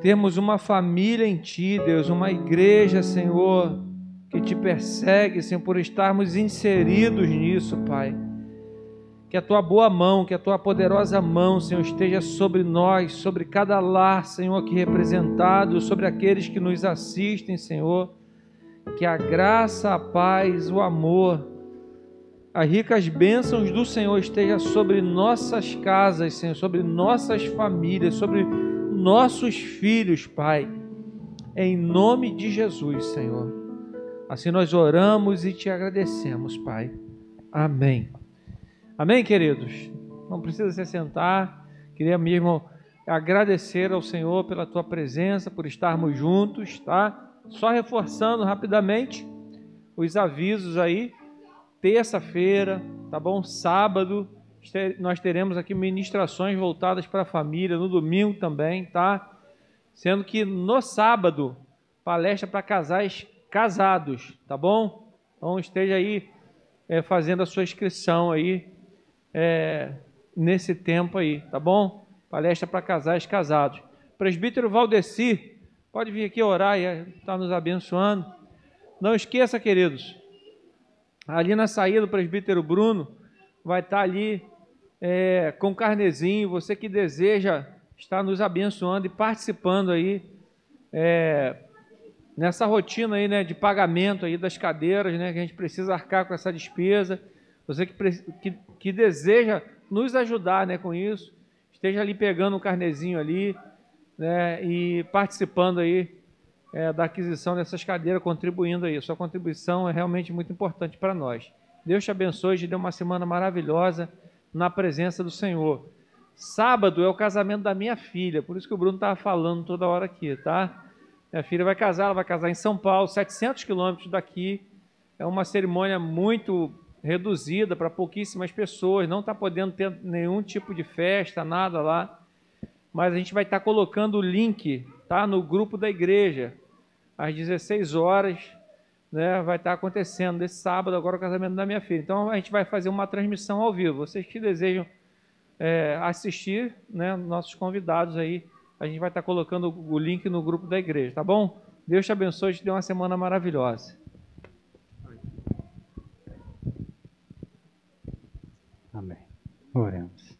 C: termos uma família em ti, Deus, uma igreja, Senhor, que te persegue, Senhor, por estarmos inseridos nisso, Pai. Que a tua boa mão, que a tua poderosa mão, Senhor, esteja sobre nós, sobre cada lar, Senhor, aqui representado, sobre aqueles que nos assistem, Senhor. Que a graça, a paz, o amor, as ricas bênçãos do Senhor esteja sobre nossas casas, Senhor, sobre nossas famílias, sobre nossos filhos, Pai. Em nome de Jesus, Senhor. Assim nós oramos e te agradecemos, Pai. Amém. Amém, queridos? Não precisa se sentar. Queria mesmo agradecer ao Senhor pela tua presença, por estarmos juntos, tá? Só reforçando rapidamente os avisos aí. Terça-feira, tá bom? Sábado, nós teremos aqui ministrações voltadas para a família, no domingo também, tá? Sendo que no sábado, palestra para casais casados, tá bom? Então esteja aí é, fazendo a sua inscrição aí é, nesse tempo aí, tá bom? Palestra para casais casados. Presbítero Valdeci, pode vir aqui orar e estar tá nos abençoando. Não esqueça, queridos, ali na saída do presbítero Bruno, vai estar tá ali é, com carnezinho. Você que deseja estar nos abençoando e participando aí é, nessa rotina aí, né, de pagamento aí das cadeiras, né, que a gente precisa arcar com essa despesa. Você que, que, que deseja nos ajudar né, com isso, esteja ali pegando um carnezinho ali né, e participando aí é, da aquisição dessas cadeiras, contribuindo aí. Sua contribuição é realmente muito importante para nós. Deus te abençoe, te dê uma semana maravilhosa na presença do Senhor. Sábado é o casamento da minha filha, por isso que o Bruno estava falando toda hora aqui, tá? Minha filha vai casar, ela vai casar em São Paulo, 700 quilômetros daqui. É uma cerimônia muito reduzida para pouquíssimas pessoas, não está podendo ter nenhum tipo de festa, nada lá. Mas a gente vai estar tá colocando o link tá, no grupo da igreja, às 16 horas, né, vai estar tá acontecendo esse sábado, agora o casamento da minha filha. Então a gente vai fazer uma transmissão ao vivo. Vocês que desejam é, assistir, né, nossos convidados aí, a gente vai estar tá colocando o link no grupo da igreja, tá bom? Deus te abençoe e te dê uma semana maravilhosa.
D: Amém. Oremos.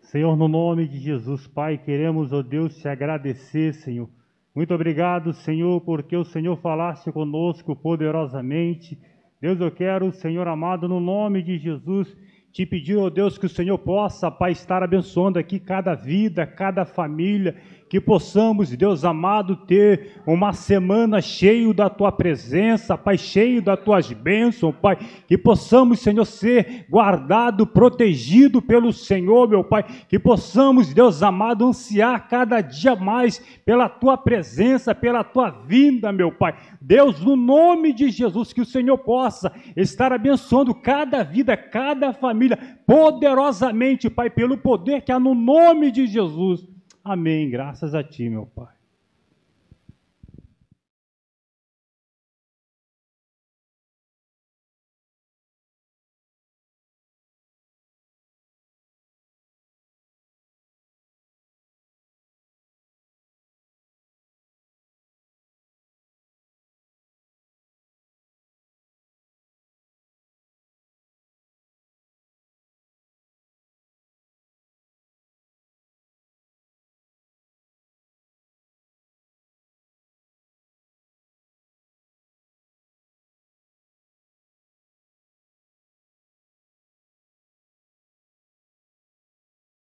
D: Senhor, no nome de Jesus, Pai, queremos, ó Deus, te agradecer, Senhor. Muito obrigado, Senhor, porque o Senhor falaste conosco poderosamente. Deus, eu quero, Senhor amado, no nome de Jesus, te pedir, ó Deus, que o Senhor possa, Pai, estar abençoando aqui cada vida, cada família, que possamos, Deus amado, ter uma semana cheio da tua presença, Pai, cheio das tuas bênçãos, Pai, que possamos, Senhor, ser guardado, protegido pelo Senhor, meu Pai, que possamos, Deus amado, ansiar cada dia mais pela tua presença, pela tua vinda, meu Pai. Deus, no nome de Jesus, que o Senhor possa estar abençoando cada vida, cada família, poderosamente, Pai, pelo poder que há no nome de Jesus. Amém. Graças a Ti, meu Pai.